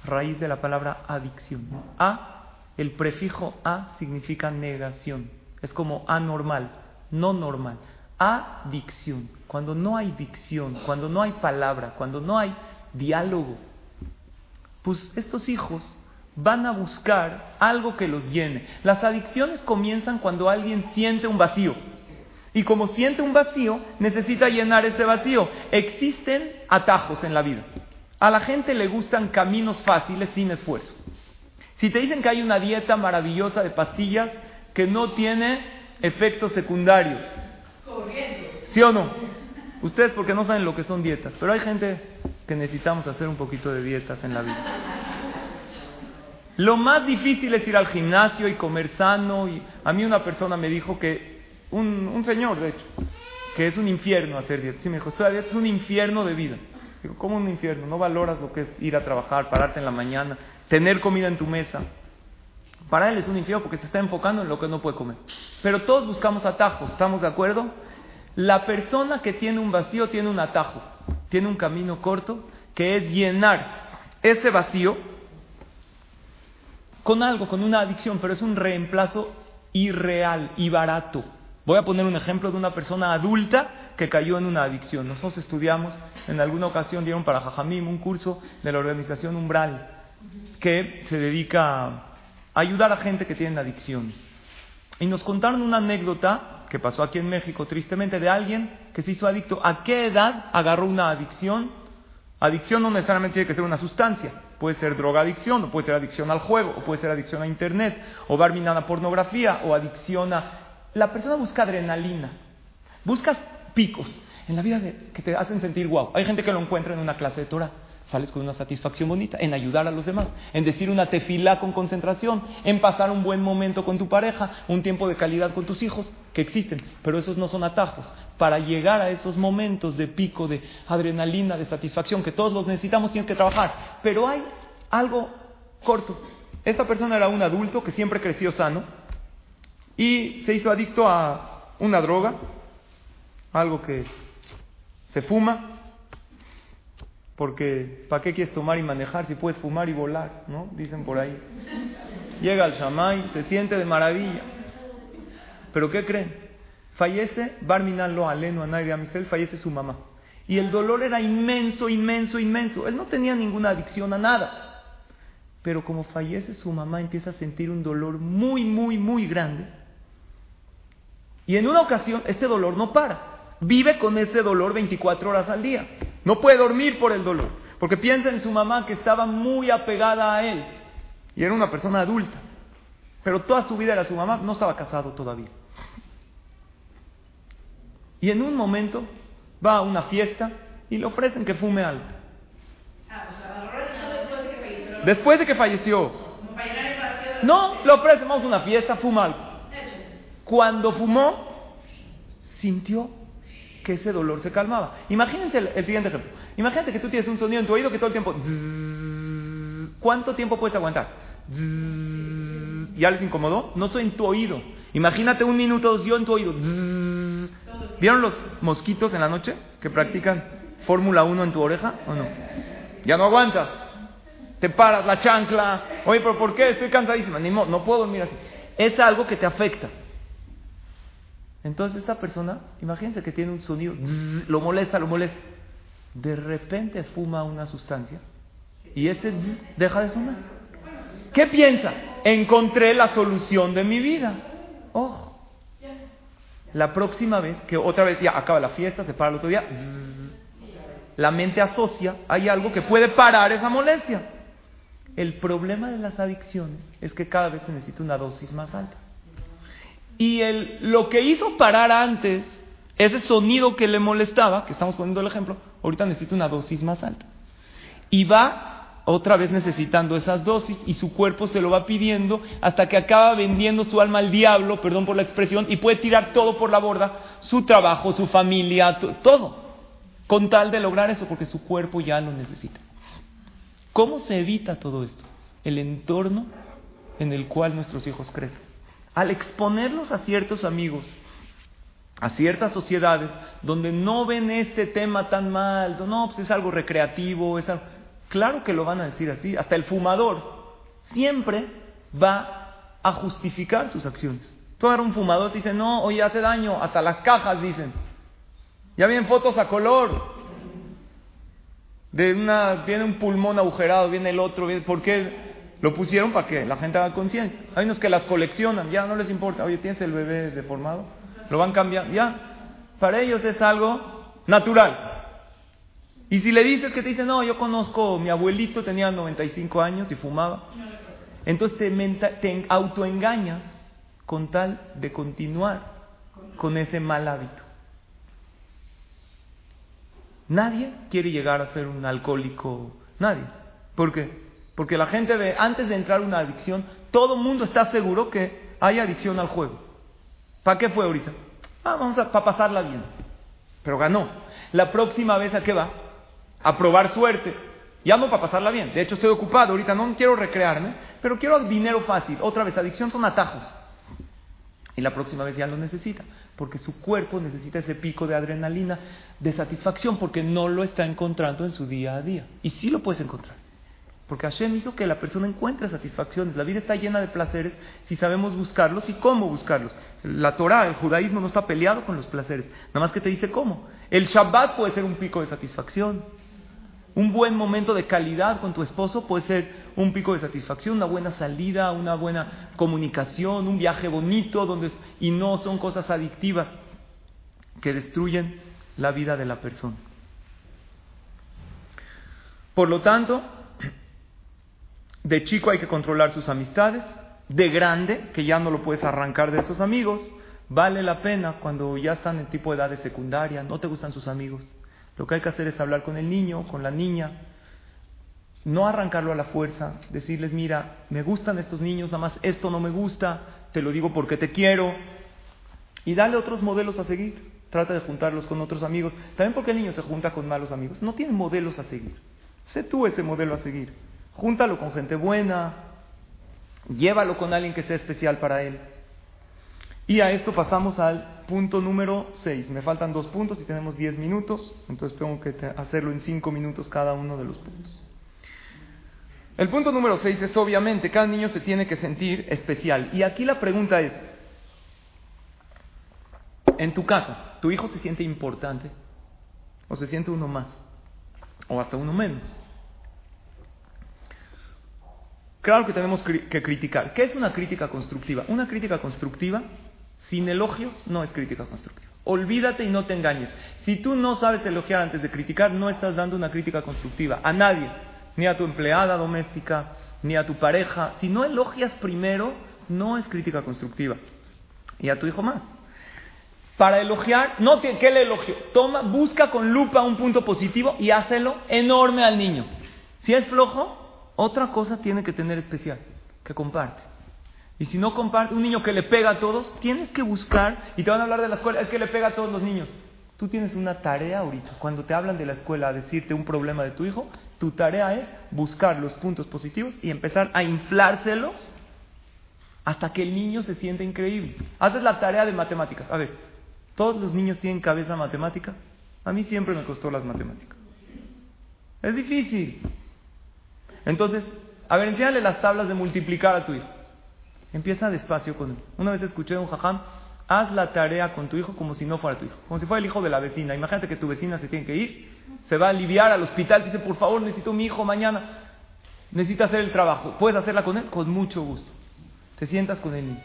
raíz de la palabra adicción? A, el prefijo a significa negación, es como anormal, no normal. Adicción, cuando no hay dicción, cuando no hay palabra, cuando no hay diálogo, pues estos hijos van a buscar algo que los llene. Las adicciones comienzan cuando alguien siente un vacío. Y como siente un vacío, necesita llenar ese vacío. Existen atajos en la vida. A la gente le gustan caminos fáciles sin esfuerzo. Si te dicen que hay una dieta maravillosa de pastillas que no tiene efectos secundarios. ¿Sí o no? Ustedes porque no saben lo que son dietas, pero hay gente que necesitamos hacer un poquito de dietas en la vida. Lo más difícil es ir al gimnasio y comer sano. Y a mí una persona me dijo que un, señor, de hecho, que es un infierno hacer dieta. Sí, me dijo, estoy dieta es un infierno de vida. Digo, ¿cómo un infierno? No valoras lo que es ir a trabajar, pararte en la mañana, tener comida en tu mesa. Para él es un infierno porque se está enfocando en lo que no puede comer. Pero todos buscamos atajos, ¿estamos de acuerdo? La persona que tiene un vacío tiene un atajo, tiene un camino corto que es llenar ese vacío con algo, con una adicción, pero es un reemplazo irreal y barato. Voy a poner un ejemplo de una persona adulta que cayó en una adicción. Nosotros estudiamos, en alguna ocasión dieron para Jajamim un curso de la organización Umbral, que se dedica a ayudar a gente que tiene adicciones. Y nos contaron una anécdota que pasó aquí en México, tristemente, de alguien que se hizo adicto. ¿A qué edad agarró una adicción Adicción no necesariamente tiene que ser una sustancia. Puede ser drogadicción, o puede ser adicción al juego, o puede ser adicción a internet, o barminada pornografía, o adicción a... La persona busca adrenalina, buscas picos en la vida que te hacen sentir guau. Hay gente que lo encuentra en una clase de Torah sales con una satisfacción bonita, en ayudar a los demás, en decir una tefilá con concentración, en pasar un buen momento con tu pareja, un tiempo de calidad con tus hijos, que existen, pero esos no son atajos. Para llegar a esos momentos de pico, de adrenalina, de satisfacción, que todos los necesitamos, tienes que trabajar. Pero hay algo corto. Esta persona era un adulto que siempre creció sano y se hizo adicto a una droga, algo que se fuma, porque, ¿para qué quieres tomar y manejar si puedes fumar y volar? ¿No? Dicen por ahí. Llega al Shamay, se siente de maravilla. ¿Pero qué creen? Fallece Barminan lo aleno a nadie Amistel, fallece su mamá. Y el dolor era inmenso, inmenso, inmenso. Él no tenía ninguna adicción a nada. Pero como fallece su mamá, empieza a sentir un dolor muy, muy, muy grande. Y en una ocasión, este dolor no para. Vive con ese dolor 24 horas al día. No puede dormir por el dolor, porque piensa en su mamá que estaba muy apegada a él y era una persona adulta, pero toda su vida era su mamá, no estaba casado todavía. Y en un momento va a una fiesta y le ofrecen que fume algo. Después de que falleció. No, le ofrecen, una fiesta, fuma algo. Cuando fumó, sintió que ese dolor se calmaba. Imagínense el, siguiente ejemplo. Imagínate que tú tienes un sonido en tu oído que todo el tiempo... ¿Cuánto tiempo puedes aguantar? ¿Ya les incomodó? No estoy en tu oído. Imagínate un minuto, dos, yo en tu oído. ¿Vieron los mosquitos en la noche que practican Fórmula 1 en tu oreja o no? Ya no aguantas. Te paras la chancla. Oye, pero ¿por qué? Estoy cansadísima. Ni no puedo dormir así. Es algo que te afecta. Entonces esta persona, imagínense que tiene un sonido, lo molesta, lo molesta. De repente fuma una sustancia y ese deja de sonar. ¿Qué piensa? Encontré la solución de mi vida. Ojo. La próxima vez que otra vez ya acaba la fiesta, se para el otro día, la mente asocia, hay algo que puede parar esa molestia. El problema de las adicciones es que cada vez se necesita una dosis más alta. Y el, lo que hizo parar antes, ese sonido que le molestaba, que estamos poniendo el ejemplo, ahorita necesita una dosis más alta. Y va otra vez necesitando esas dosis y su cuerpo se lo va pidiendo hasta que acaba vendiendo su alma al diablo, perdón por la expresión, y puede tirar todo por la borda, su trabajo, su familia, todo, con tal de lograr eso, porque su cuerpo ya lo necesita. ¿Cómo se evita todo esto? El entorno en el cual nuestros hijos crecen al exponerlos a ciertos amigos, a ciertas sociedades donde no ven este tema tan mal, no, pues es algo recreativo, es algo... Claro que lo van a decir así, hasta el fumador siempre va a justificar sus acciones. Tú eres un fumador te dice, no, oye, hace daño, hasta las cajas dicen. Ya vienen fotos a color. De una, viene un pulmón agujerado, viene el otro, viene, ¿por qué? Lo pusieron para que la gente haga conciencia. Hay unos que las coleccionan, ya no les importa. Oye, ¿tienes el bebé deformado? Lo van cambiando, ya. Para ellos es algo natural. Y si le dices que te dice, no, yo conozco, mi abuelito tenía 95 años y fumaba. Entonces te, te autoengañas con tal de continuar con ese mal hábito. Nadie quiere llegar a ser un alcohólico, nadie. ¿Por qué? Porque la gente de, antes de entrar una adicción, todo el mundo está seguro que hay adicción al juego. ¿Para qué fue ahorita? Ah, vamos a para pasarla bien. Pero ganó. La próxima vez a qué va? A probar suerte. Ya no para pasarla bien. De hecho, estoy ocupado ahorita, no quiero recrearme, pero quiero dinero fácil. Otra vez, adicción son atajos. Y la próxima vez ya lo necesita, porque su cuerpo necesita ese pico de adrenalina, de satisfacción, porque no lo está encontrando en su día a día. Y sí lo puedes encontrar. Porque Hashem hizo que la persona encuentre satisfacciones. La vida está llena de placeres si sabemos buscarlos y cómo buscarlos. La Torah, el judaísmo no está peleado con los placeres. Nada más que te dice cómo. El Shabbat puede ser un pico de satisfacción. Un buen momento de calidad con tu esposo puede ser un pico de satisfacción, una buena salida, una buena comunicación, un viaje bonito donde y no son cosas adictivas que destruyen la vida de la persona. Por lo tanto, de chico hay que controlar sus amistades, de grande, que ya no lo puedes arrancar de esos amigos, vale la pena cuando ya están en tipo de edad de secundaria, no te gustan sus amigos. Lo que hay que hacer es hablar con el niño, con la niña, no arrancarlo a la fuerza, decirles, mira, me gustan estos niños, nada más esto no me gusta, te lo digo porque te quiero, y dale otros modelos a seguir. Trata de juntarlos con otros amigos. También porque el niño se junta con malos amigos. No tiene modelos a seguir. Sé tú ese modelo a seguir. Júntalo con gente buena. Llévalo con alguien que sea especial para él. Y a esto pasamos al punto número 6. Me faltan dos puntos y tenemos 10 minutos. Entonces tengo que hacerlo en 5 minutos cada uno de los puntos. El punto número 6 es obviamente, cada niño se tiene que sentir especial. Y aquí la pregunta es, en tu casa, ¿tu hijo se siente importante? ¿O se siente uno más? ¿O hasta uno menos? Claro que tenemos que criticar. ¿Qué es una crítica constructiva? Una crítica constructiva sin elogios no es crítica constructiva. Olvídate y no te engañes. Si tú no sabes elogiar antes de criticar, no estás dando una crítica constructiva a nadie, ni a tu empleada doméstica, ni a tu pareja. Si no elogias primero, no es crítica constructiva. Y a tu hijo más. Para elogiar, no tiene le elogio. Toma, busca con lupa un punto positivo y hácelo enorme al niño. Si es flojo, otra cosa tiene que tener especial, que comparte. Y si no comparte, un niño que le pega a todos, tienes que buscar, y te van a hablar de la escuela, es que le pega a todos los niños. Tú tienes una tarea ahorita. Cuando te hablan de la escuela a decirte un problema de tu hijo, tu tarea es buscar los puntos positivos y empezar a inflárselos hasta que el niño se sienta increíble. Haces la tarea de matemáticas. A ver, ¿Todos los niños tienen cabeza matemática? A mí siempre me costó las matemáticas. Es difícil. Entonces, a ver, enséñale las tablas de multiplicar a tu hijo. Empieza despacio con él. Una vez escuché a un jajam, haz la tarea con tu hijo como si no fuera tu hijo, como si fuera el hijo de la vecina. Imagínate que tu vecina se tiene que ir, se va a aliviar al hospital, dice, por favor, necesito mi hijo mañana, necesita hacer el trabajo. ¿Puedes hacerla con él? Con mucho gusto. Te sientas con el niño.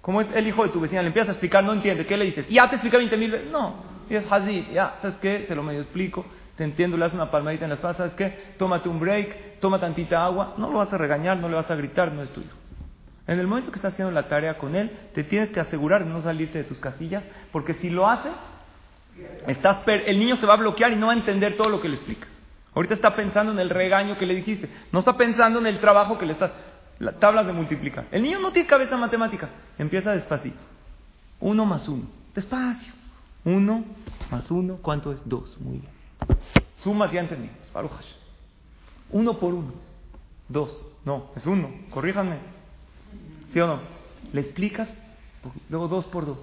Como es el hijo de tu vecina, le empiezas a explicar, no entiende, ¿qué le dices? Ya te expliqué 20 mil veces. No, es así, ya, ¿sabes qué? Se lo medio explico, te entiendo, le das una palmadita en la espalda, ¿sabes qué? Tómate un break, toma tantita agua, no lo vas a regañar, no le vas a gritar, no es tuyo. En el momento que estás haciendo la tarea con él, te tienes que asegurar de no salirte de tus casillas, porque si lo haces, estás el niño se va a bloquear y no va a entender todo lo que le explicas. Ahorita está pensando en el regaño que le dijiste, no está pensando en el trabajo que le estás tablas de multiplicar. El niño no tiene cabeza matemática. Empieza despacito. Uno más uno. Despacio. Uno más uno. ¿Cuánto es? Dos. Muy bien. Sumas ya entendimos. Uno por uno. Dos. No, es uno. Corríjanme. ¿Sí o no? Le explicas. Luego dos por dos.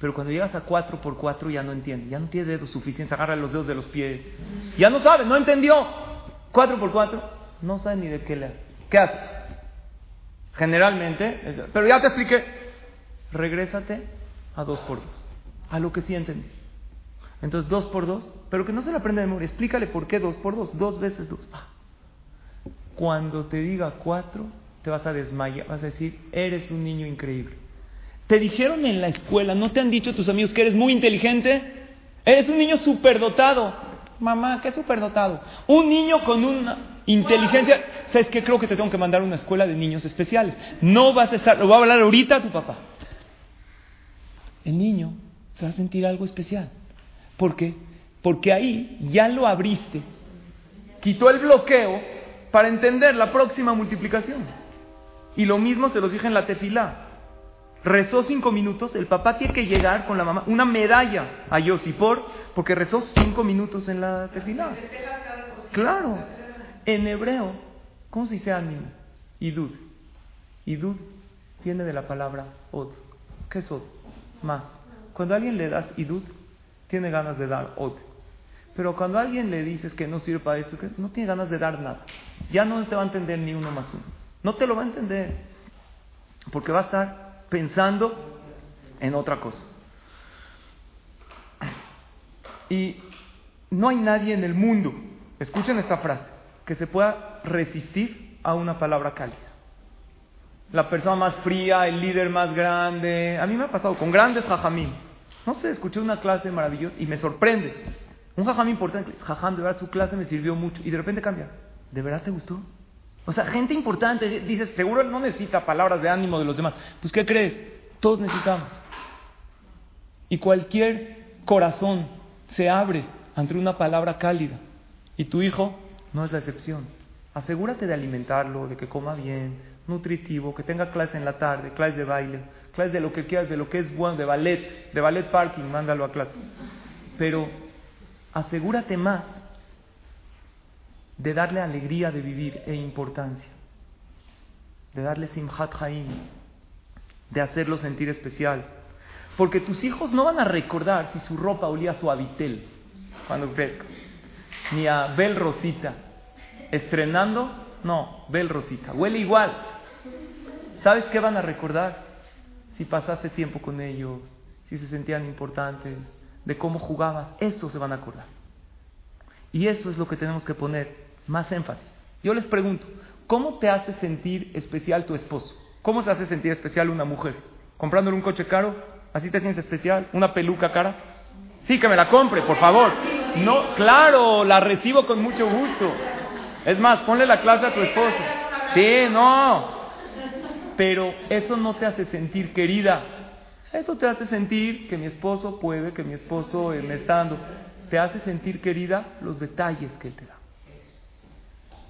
Pero cuando llegas a cuatro por cuatro ya no entiende. Ya no tiene dedos suficientes. Agarra los dedos de los pies. Ya no sabe. No entendió. Cuatro por cuatro. No sabe ni de qué le. ¿Qué hace? Generalmente, pero ya te expliqué. Regrésate a dos por dos, a lo que sí entendí. Entonces, dos por dos, pero que no se lo aprenda de memoria. Explícale por qué dos por dos, dos veces dos. Ah. Cuando te diga cuatro, te vas a desmayar, vas a decir, eres un niño increíble. Te dijeron en la escuela, ¿no te han dicho tus amigos que eres muy inteligente? Eres un niño superdotado. Mamá, ¿qué superdotado? Un niño con una Inteligencia, ¿sabes qué? Creo que te tengo que mandar a una escuela de niños especiales. No vas a estar, lo va a hablar ahorita tu papá. El niño se va a sentir algo especial. ¿Por qué? Porque ahí ya lo abriste. Quitó el bloqueo para entender la próxima multiplicación. Y lo mismo se los dije en la tefilá. Rezó cinco minutos, el papá tiene que llegar con la mamá, una medalla a Yosipor, porque rezó cinco minutos en la tefilá. Claro. En hebreo, ¿cómo se dice ánimo? Idud. Idud viene de la palabra od. ¿Qué es od? Más. Cuando a alguien le das idud, tiene ganas de dar od. Pero cuando a alguien le dices que no sirve para esto, que no tiene ganas de dar nada, ya no te va a entender ni uno más uno. No te lo va a entender. Porque va a estar pensando en otra cosa. Y no hay nadie en el mundo, escuchen esta frase, que se pueda resistir a una palabra cálida. La persona más fría, el líder más grande. A mí me ha pasado con grandes jajamín. No sé, escuché una clase maravillosa y me sorprende. Un jajamín importante, jajam, de verdad su clase me sirvió mucho y de repente cambia. ¿De verdad te gustó? O sea, gente importante, dices, seguro no necesita palabras de ánimo de los demás. Pues, ¿qué crees? Todos necesitamos. Y cualquier corazón se abre ante una palabra cálida. Y tu hijo no es la excepción. Asegúrate de alimentarlo, de que coma bien, nutritivo, que tenga clase en la tarde, clases de baile, clases de lo que quieras, de lo que es bueno, de ballet, de ballet parking, mándalo a clase. Pero asegúrate más de darle alegría de vivir e importancia, de darle simhat haim, de hacerlo sentir especial. Porque tus hijos no van a recordar si su ropa olía a suavitel cuando crezca, ni a Bel Rosita. Estrenando, no, Bel Rosita, huele igual. ¿Sabes qué van a recordar? Si pasaste tiempo con ellos, si se sentían importantes, de cómo jugabas, eso se van a acordar. Y eso es lo que tenemos que poner más énfasis. Yo les pregunto, ¿cómo te hace sentir especial tu esposo? ¿Cómo se hace sentir especial una mujer? ¿Comprándole un coche caro? ¿Así te sientes especial? ¿Una peluca cara? Sí, que me la compre, por favor. No, claro, la recibo con mucho gusto. Es más, ponle la clase a tu esposo. Sí, no. Pero eso no te hace sentir querida. Esto te hace sentir que mi esposo puede, que mi esposo me está. Te hace sentir querida los detalles que él te da.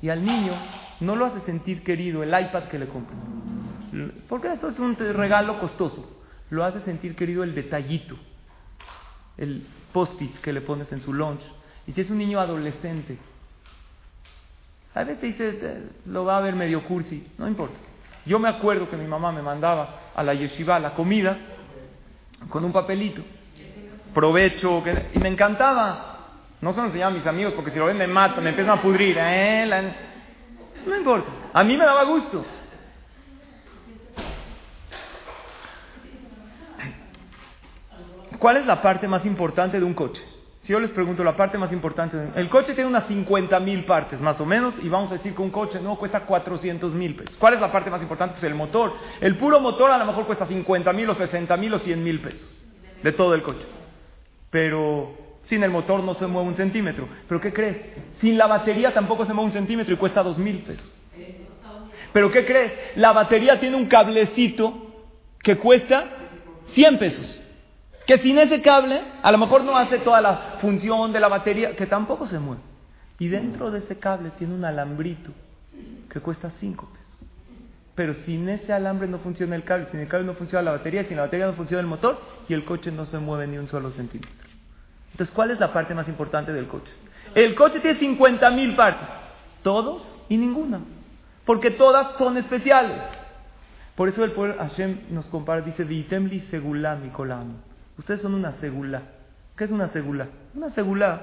Y al niño no lo hace sentir querido el iPad que le compras. Porque eso es un regalo costoso. Lo hace sentir querido el detallito, el post-it que le pones en su lunch. Y si es un niño adolescente, a veces te dice, lo va a ver medio cursi, no importa. Yo me acuerdo que mi mamá me mandaba a la yeshiva la comida con un papelito, provecho, y me encantaba. No se lo enseñaba a mis amigos porque si lo ven me matan, me empiezan a pudrir. ¿eh? No importa. A mí me daba gusto. ¿Cuál es la parte más importante de un coche? Si yo les pregunto la parte más importante, el coche tiene unas 50 mil partes más o menos y vamos a decir que un coche no cuesta 400 mil pesos. ¿Cuál es la parte más importante? Pues el motor. El puro motor a lo mejor cuesta 50 mil o 60 mil o 100 mil pesos de todo el coche. Pero sin el motor no se mueve un centímetro. ¿Pero qué crees? Sin la batería tampoco se mueve un centímetro y cuesta dos mil pesos. ¿Pero qué crees? La batería tiene un cablecito que cuesta 100 pesos. Que sin ese cable, a lo mejor no hace toda la función de la batería, que tampoco se mueve. Y dentro de ese cable tiene un alambrito que cuesta 5 pesos. Pero sin ese alambre no funciona el cable, sin el cable no funciona la batería, sin la batería no funciona el motor y el coche no se mueve ni un solo centímetro. Entonces, ¿cuál es la parte más importante del coche? El coche tiene 50 mil partes. Todos y ninguna. Porque todas son especiales. Por eso el pueblo Hashem nos compara, dice, Vitemli segula mi Ustedes son una segula. ¿Qué es una segula? Una segula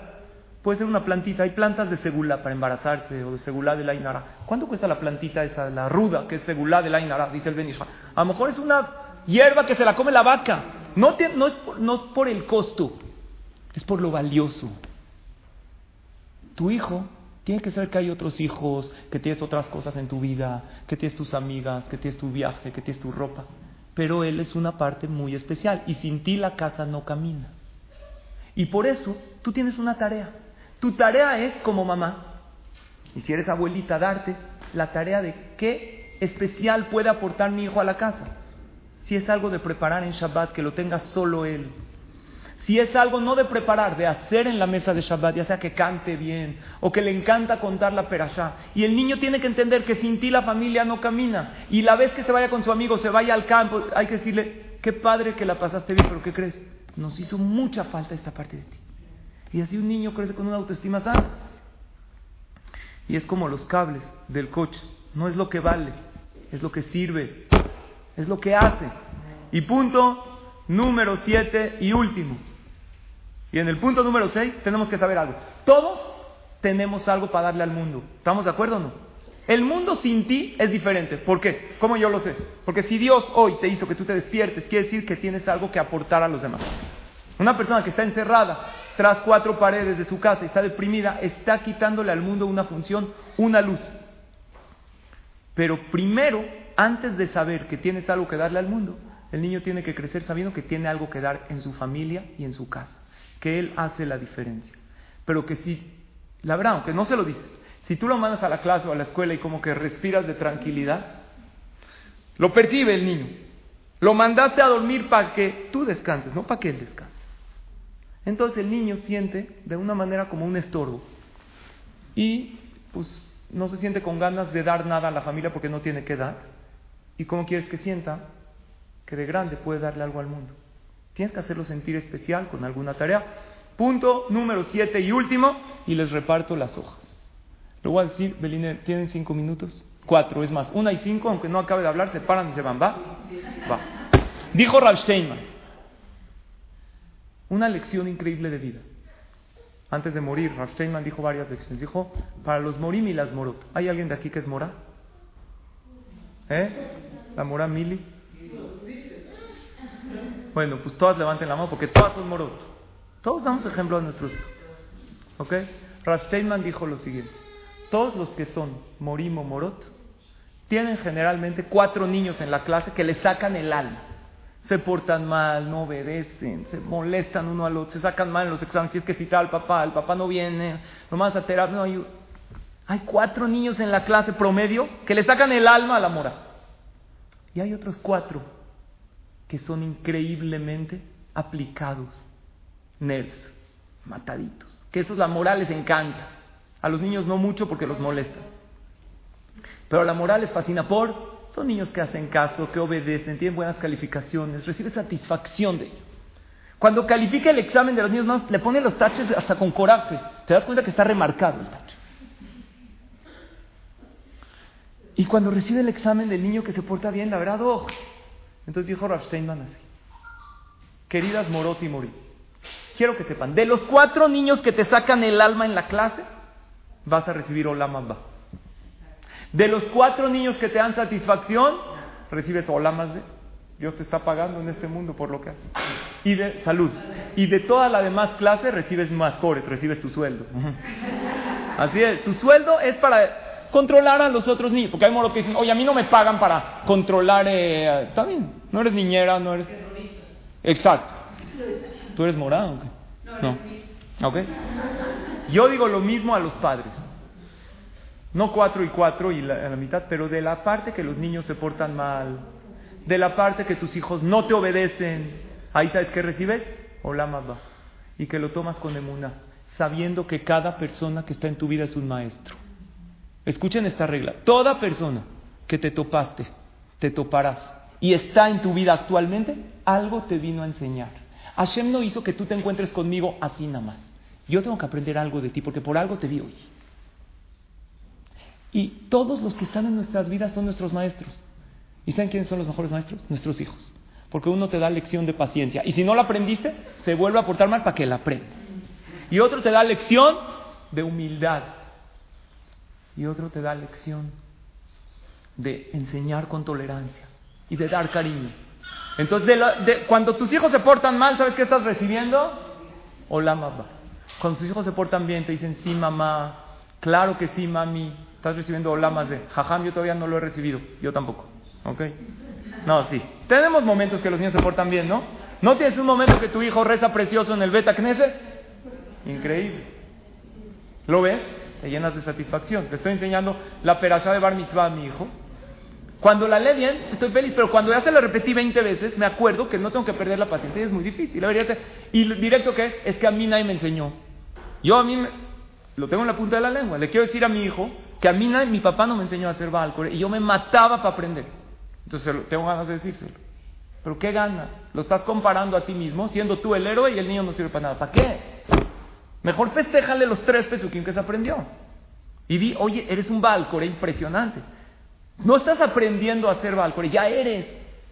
puede ser una plantita. Hay plantas de segula para embarazarse o de segula de la Inara. ¿Cuánto cuesta la plantita esa, la ruda, que es segula de la Inara? Dice el Benishma. A lo mejor es una hierba que se la come la vaca. No, no, es no es por el costo es por lo valioso. Tu hijo tiene que saber que hay otros hijos, que tienes otras cosas en tu vida, que tienes tus amigas, que tienes tu viaje, que tienes tu ropa. Pero él es una parte muy especial y sin ti la casa no camina. Y por eso tú tienes una tarea. Tu tarea es como mamá, y si eres abuelita, darte la tarea de qué especial puede aportar mi hijo a la casa. Si es algo de preparar en Shabbat, que lo tenga solo él si es algo no de preparar, de hacer en la mesa de Shabbat, ya sea que cante bien o que le encanta contar la perashá. Y el niño tiene que entender que sin ti la familia no camina. Y la vez que se vaya con su amigo, se vaya al campo, hay que decirle, qué padre que la pasaste bien, pero ¿qué crees? Nos hizo mucha falta esta parte de ti. Y así un niño crece con una autoestima sana. Y es como los cables del coche. No es lo que vale, es lo que sirve, es lo que hace. Y punto número siete y último. Y en el punto número 6 tenemos que saber algo. Todos tenemos algo para darle al mundo. ¿Estamos de acuerdo o no? El mundo sin ti es diferente. ¿Por qué? ¿Cómo yo lo sé? Porque si Dios hoy te hizo que tú te despiertes, quiere decir que tienes algo que aportar a los demás. Una persona que está encerrada tras cuatro paredes de su casa y está deprimida, está quitándole al mundo una función, una luz. Pero primero, antes de saber que tienes algo que darle al mundo, el niño tiene que crecer sabiendo que tiene algo que dar en su familia y en su casa que Él hace la diferencia. Pero que si, la verdad, aunque no se lo dices, Si tú lo mandas a la clase o a la escuela y como que respiras de tranquilidad, lo percibe el niño. Lo mandaste a dormir para que tú descanses, no para que él descanse. Entonces el niño siente de una manera como un estorbo. Y pues no se siente con ganas de dar nada a la familia porque no tiene que dar. ¿Y cómo quieres que sienta que de grande puede darle algo al mundo? Tienes que hacerlo sentir especial con alguna tarea. Punto número siete y último, y les reparto las hojas. Lo voy a decir, Beline, ¿tienen cinco minutos? Cuatro, es más, una y cinco, aunque no acabe de hablar, se paran y se van, ¿va? Va. Dijo Rav Steinman, una lección increíble de vida. Antes de morir, Rav Steinman dijo varias lecciones. Dijo, para los morim y las morot. ¿Hay alguien de aquí que es mora? ¿Eh? ¿La mora Mili? Bueno, pues todas levanten la mano porque todas son morot. Todos damos ejemplo a nuestros hijos. ¿Ok? Rav Steinman dijo lo siguiente. Todos los que son morim o morot tienen generalmente cuatro niños en la clase que le sacan el alma. Se portan mal, no obedecen, se molestan uno al otro, se sacan mal en los exámenes. Tienes que citar al papá, el papá no viene, nomás a terapia. No, hay, hay cuatro niños en la clase promedio que le sacan el alma a la mora. Y hay otros cuatro que son increíblemente aplicados, nerds, mataditos. Que esos la moral les encanta. A los niños no mucho porque los molestan. Pero la moral les fascina por, son niños que hacen caso, que obedecen, tienen buenas calificaciones, recibe satisfacción de ellos. Cuando califica el examen de los niños, le pone los taches hasta con coraje. Te das cuenta que está remarcado el tache. Y cuando recibe el examen del niño que se porta bien, la verdad, oh. Entonces dijo Rav así. Queridas Morot y Morí, quiero que sepan, de los cuatro niños que te sacan el alma en la clase, vas a recibir Olam. De los cuatro niños que te dan satisfacción, recibes Olamas de Dios te está pagando en este mundo por lo que haces. Y de salud. Y de toda la demás clase recibes más core, recibes tu sueldo. <laughs> Así es, tu sueldo es para controlar a los otros niños. Porque hay moros que dicen, oye, a mí no me pagan para controlar. Eh, está bien, no eres niñera, no eres. Exacto. <laughs> ¿Tú eres morado? No. ¿Ok? Yo digo lo mismo a los padres. No cuatro y cuatro y la, la mitad, pero de la parte que los niños se portan mal, de la parte que tus hijos no te obedecen, ahí sabes que recibes, hola mamá, y que lo tomas con emuna, sabiendo que cada persona que está en tu vida es un maestro. Escuchen esta regla, toda persona que te topaste, te toparás, y está en tu vida actualmente, algo te vino a enseñar. Hashem no hizo que tú te encuentres conmigo así nada más. Yo tengo que aprender algo de ti, porque por algo te vi hoy. Y todos los que están en nuestras vidas son nuestros maestros. ¿Y saben quiénes son los mejores maestros? Nuestros hijos. Porque uno te da lección de paciencia. Y si no la aprendiste, se vuelve a portar mal para que la aprendas. Y otro te da lección de humildad. Y otro te da lección de enseñar con tolerancia y de dar cariño. Entonces, de la, cuando tus hijos se portan mal, ¿sabes qué estás recibiendo? Hola, mamá. Cuando tus hijos se portan bien, te dicen, sí, mamá. Claro que sí, mami. Estás recibiendo olamas de jajam, yo todavía no lo he recibido. Yo tampoco. ¿Ok? No, sí. Tenemos momentos que los niños se portan bien, ¿no? ¿No tienes un momento que tu hijo reza precioso en el Beta Knesset? Increíble. ¿Lo ves? Te llenas de satisfacción. Te estoy enseñando la perashá de Bar Mitzvah a mi hijo. Cuando la lee bien, estoy feliz, pero cuando ya se la repetí 20 veces, me acuerdo que no tengo que perder la paciencia y es muy difícil. Y directo que es, es que a mí nadie me enseñó. Yo a mí me, lo tengo en la punta de la lengua. Le quiero decir a mi hijo que a mí nadie, mi papá no me enseñó a hacer balcore y yo me mataba para aprender. Entonces tengo ganas de decírselo. Pero ¿qué ganas? Lo estás comparando a ti mismo, siendo tú el héroe y el niño no sirve para nada. ¿Para qué? Mejor festéjale los tres pesuquín que se aprendió. Y di, oye, eres un balcore impresionante. No estás aprendiendo a hacer balcore, ya eres.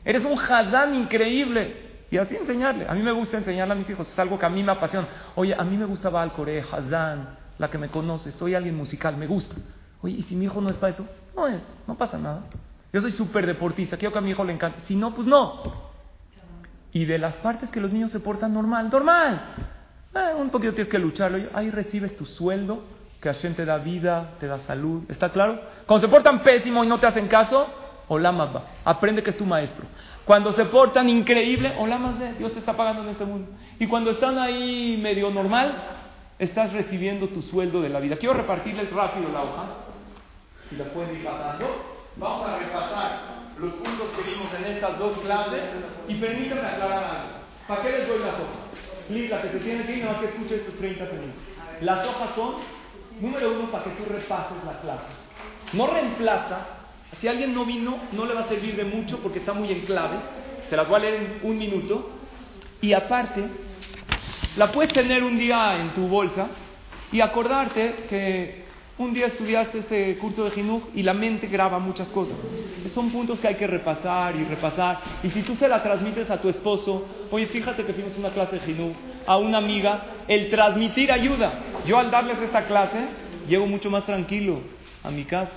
Eres un jadán increíble. Y así enseñarle. A mí me gusta enseñarle a mis hijos. Es algo que a mí me apasiona. Oye, a mí me gusta balcore, jadán, la que me conoce. Soy alguien musical, me gusta. Oye, ¿y si mi hijo no es para eso? No es, no pasa nada. Yo soy súper deportista, quiero que a mi hijo le encante. Si no, pues no. Y de las partes que los niños se portan normal, normal. Eh, un poquito tienes que lucharlo. Ahí recibes tu sueldo, que Hashem te da vida, te da salud. ¿Está claro? Cuando se portan pésimo y no te hacen caso, hola va. Aprende que es tu maestro. Cuando se portan increíble, hola más de Dios te está pagando en este mundo. Y cuando están ahí medio normal, estás recibiendo tu sueldo de la vida. Quiero repartirles rápido la hoja, si la pueden ir pasando. Vamos a repasar los puntos que vimos en estas dos clases y permítanme aclarar algo. ¿Para qué les doy las hojas? Liz, la que se tiene que ir, que escuche estos 30 segundos. Las hojas son, número uno, para que tú repases la clase. No reemplaza, si alguien no vino, no le va a servir de mucho porque está muy en clave. Se las voy a leer en un minuto. Y aparte, la puedes tener un día en tu bolsa y acordarte que un día estudiaste este curso de Jinuj y la mente graba muchas cosas. Son puntos que hay que repasar y repasar. Y si tú se la transmites a tu esposo, oye, fíjate que fuimos una clase de Jinuj, a una amiga, el transmitir ayuda. Yo al darles esta clase, llego mucho más tranquilo a mi casa.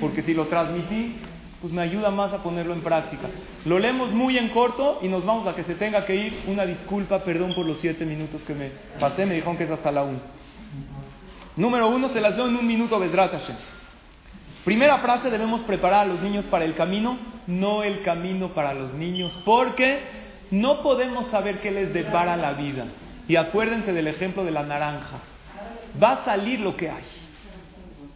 Porque si lo transmití, pues me ayuda más a ponerlo en práctica. Lo leemos muy en corto y nos vamos a que se tenga que ir. Una disculpa, perdón por los siete minutos que me pasé, me dijeron que es hasta la una. Número uno, se las doy en un minuto, Besrat Primera frase, debemos preparar a los niños para el camino, no el camino para los niños, porque no podemos saber qué les depara la vida. Y acuérdense del ejemplo de la naranja. Va a salir lo que hay.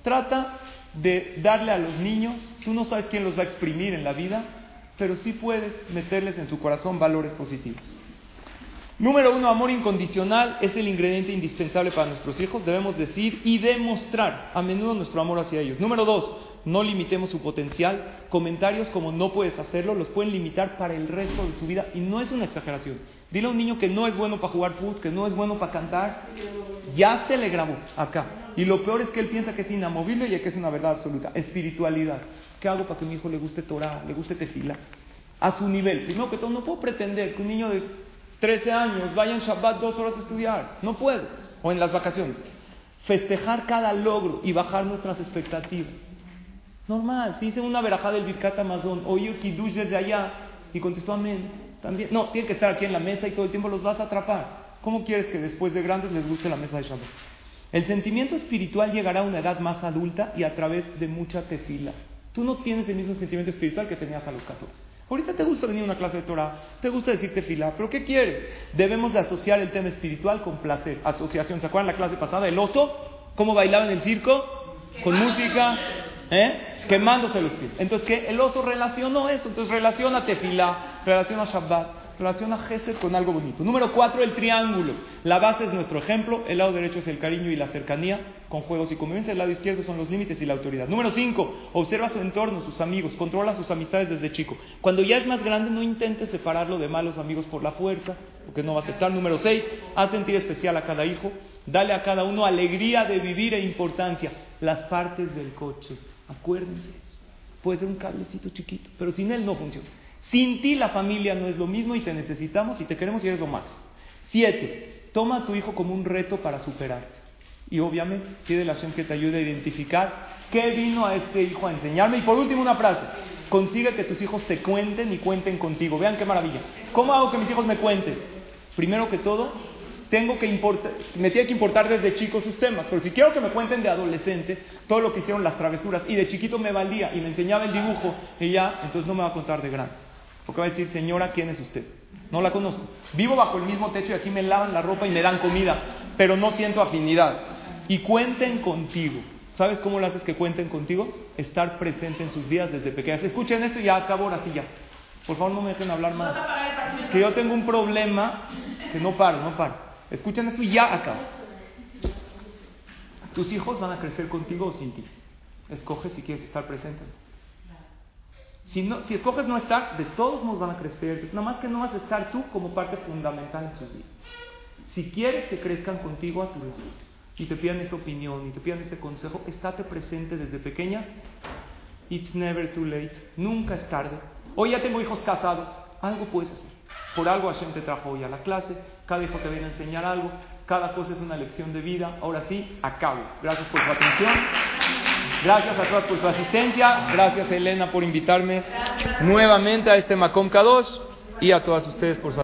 Trata de darle a los niños, tú no sabes quién los va a exprimir en la vida, pero sí puedes meterles en su corazón valores positivos. Número uno, amor incondicional es el ingrediente indispensable para nuestros hijos. Debemos decir y demostrar a menudo nuestro amor hacia ellos. Número dos, no limitemos su potencial. Comentarios como no puedes hacerlo los pueden limitar para el resto de su vida y no es una exageración. Dile a un niño que no es bueno para jugar fútbol, que no es bueno para cantar. Ya se le grabó acá. Y lo peor es que él piensa que es inamovible y que es una verdad absoluta. Espiritualidad. ¿Qué hago para que a mi hijo le guste Torah, le guste tefila? A su nivel. Primero que todo, no puedo pretender que un niño de 13 años vaya en Shabbat dos horas a estudiar. No puedo. O en las vacaciones. Festejar cada logro y bajar nuestras expectativas. Normal. Si hice una verajada del Birkat Amazon, oí Kiddush desde allá y contestó amén. También. No, tiene que estar aquí en la mesa y todo el tiempo los vas a atrapar. ¿Cómo quieres que después de grandes les guste la mesa de Shabbat? El sentimiento espiritual llegará a una edad más adulta y a través de mucha tefila. Tú no tienes el mismo sentimiento espiritual que tenías a los 14. Ahorita te gusta venir a una clase de Torah, te gusta decirte fila, pero ¿qué quieres? Debemos de asociar el tema espiritual con placer. Asociación, ¿se acuerdan la clase pasada? El oso, ¿cómo bailaba en el circo? Con música, ¿eh? Quemándose los pies. Entonces, ¿qué? El oso relacionó eso. Entonces, relaciona tefilá, relaciona Shabbat relaciona Gesed con algo bonito. Número cuatro, el triángulo. La base es nuestro ejemplo, el lado derecho es el cariño y la cercanía con juegos y convivencia, el lado izquierdo son los límites y la autoridad. Número cinco, observa su entorno, sus amigos, controla sus amistades desde chico. Cuando ya es más grande, no intentes separarlo de malos amigos por la fuerza, porque no va a aceptar. Número seis, haz sentir especial a cada hijo, dale a cada uno alegría de vivir e importancia. Las partes del coche, acuérdense eso. Puede ser un cablecito chiquito, pero sin él no funciona. Sin ti la familia no es lo mismo y te necesitamos y te queremos y eres lo máximo. Siete, toma a tu hijo como un reto para superarte. Y obviamente pide la acción que te ayude a identificar qué vino a este hijo a enseñarme. Y por último una frase, consigue que tus hijos te cuenten y cuenten contigo. Vean qué maravilla. ¿Cómo hago que mis hijos me cuenten? Primero que todo, tengo que importar, me tiene que importar desde chico sus temas, pero si quiero que me cuenten de adolescente todo lo que hicieron las travesuras y de chiquito me valía y me enseñaba el dibujo y ya, entonces no me va a contar de grande. Porque va a decir, señora, ¿quién es usted? No la conozco. Vivo bajo el mismo techo y aquí me lavan la ropa y me dan comida, pero no siento afinidad. Y cuenten contigo. ¿Sabes cómo lo haces que cuenten contigo? Estar presente en sus vidas desde pequeñas. Escuchen esto y ya acabo ahora sí ya. Por favor, no me dejen hablar más. Que yo tengo un problema que no paro, no paro. Escuchen esto y ya acabo. Tus hijos van a crecer contigo o sin ti. Escoge si quieres estar presente. Si, no, si escoges no estar, de todos nos van a crecer. Nada más que no vas a estar tú como parte fundamental en sus vidas. Si quieres que crezcan contigo a tu lado y te pidan esa opinión y te pidan ese consejo, estate presente desde pequeñas. It's never too late. Nunca es tarde. Hoy ya tengo hijos casados. Algo puedes hacer. Por algo Hashem te trajo hoy a la clase. Cada hijo te viene a enseñar algo. Cada cosa es una lección de vida. Ahora sí, acabo. Gracias por su atención. Gracias a todos por su asistencia. Gracias Elena por invitarme nuevamente a este Macom K2 y a todas ustedes por su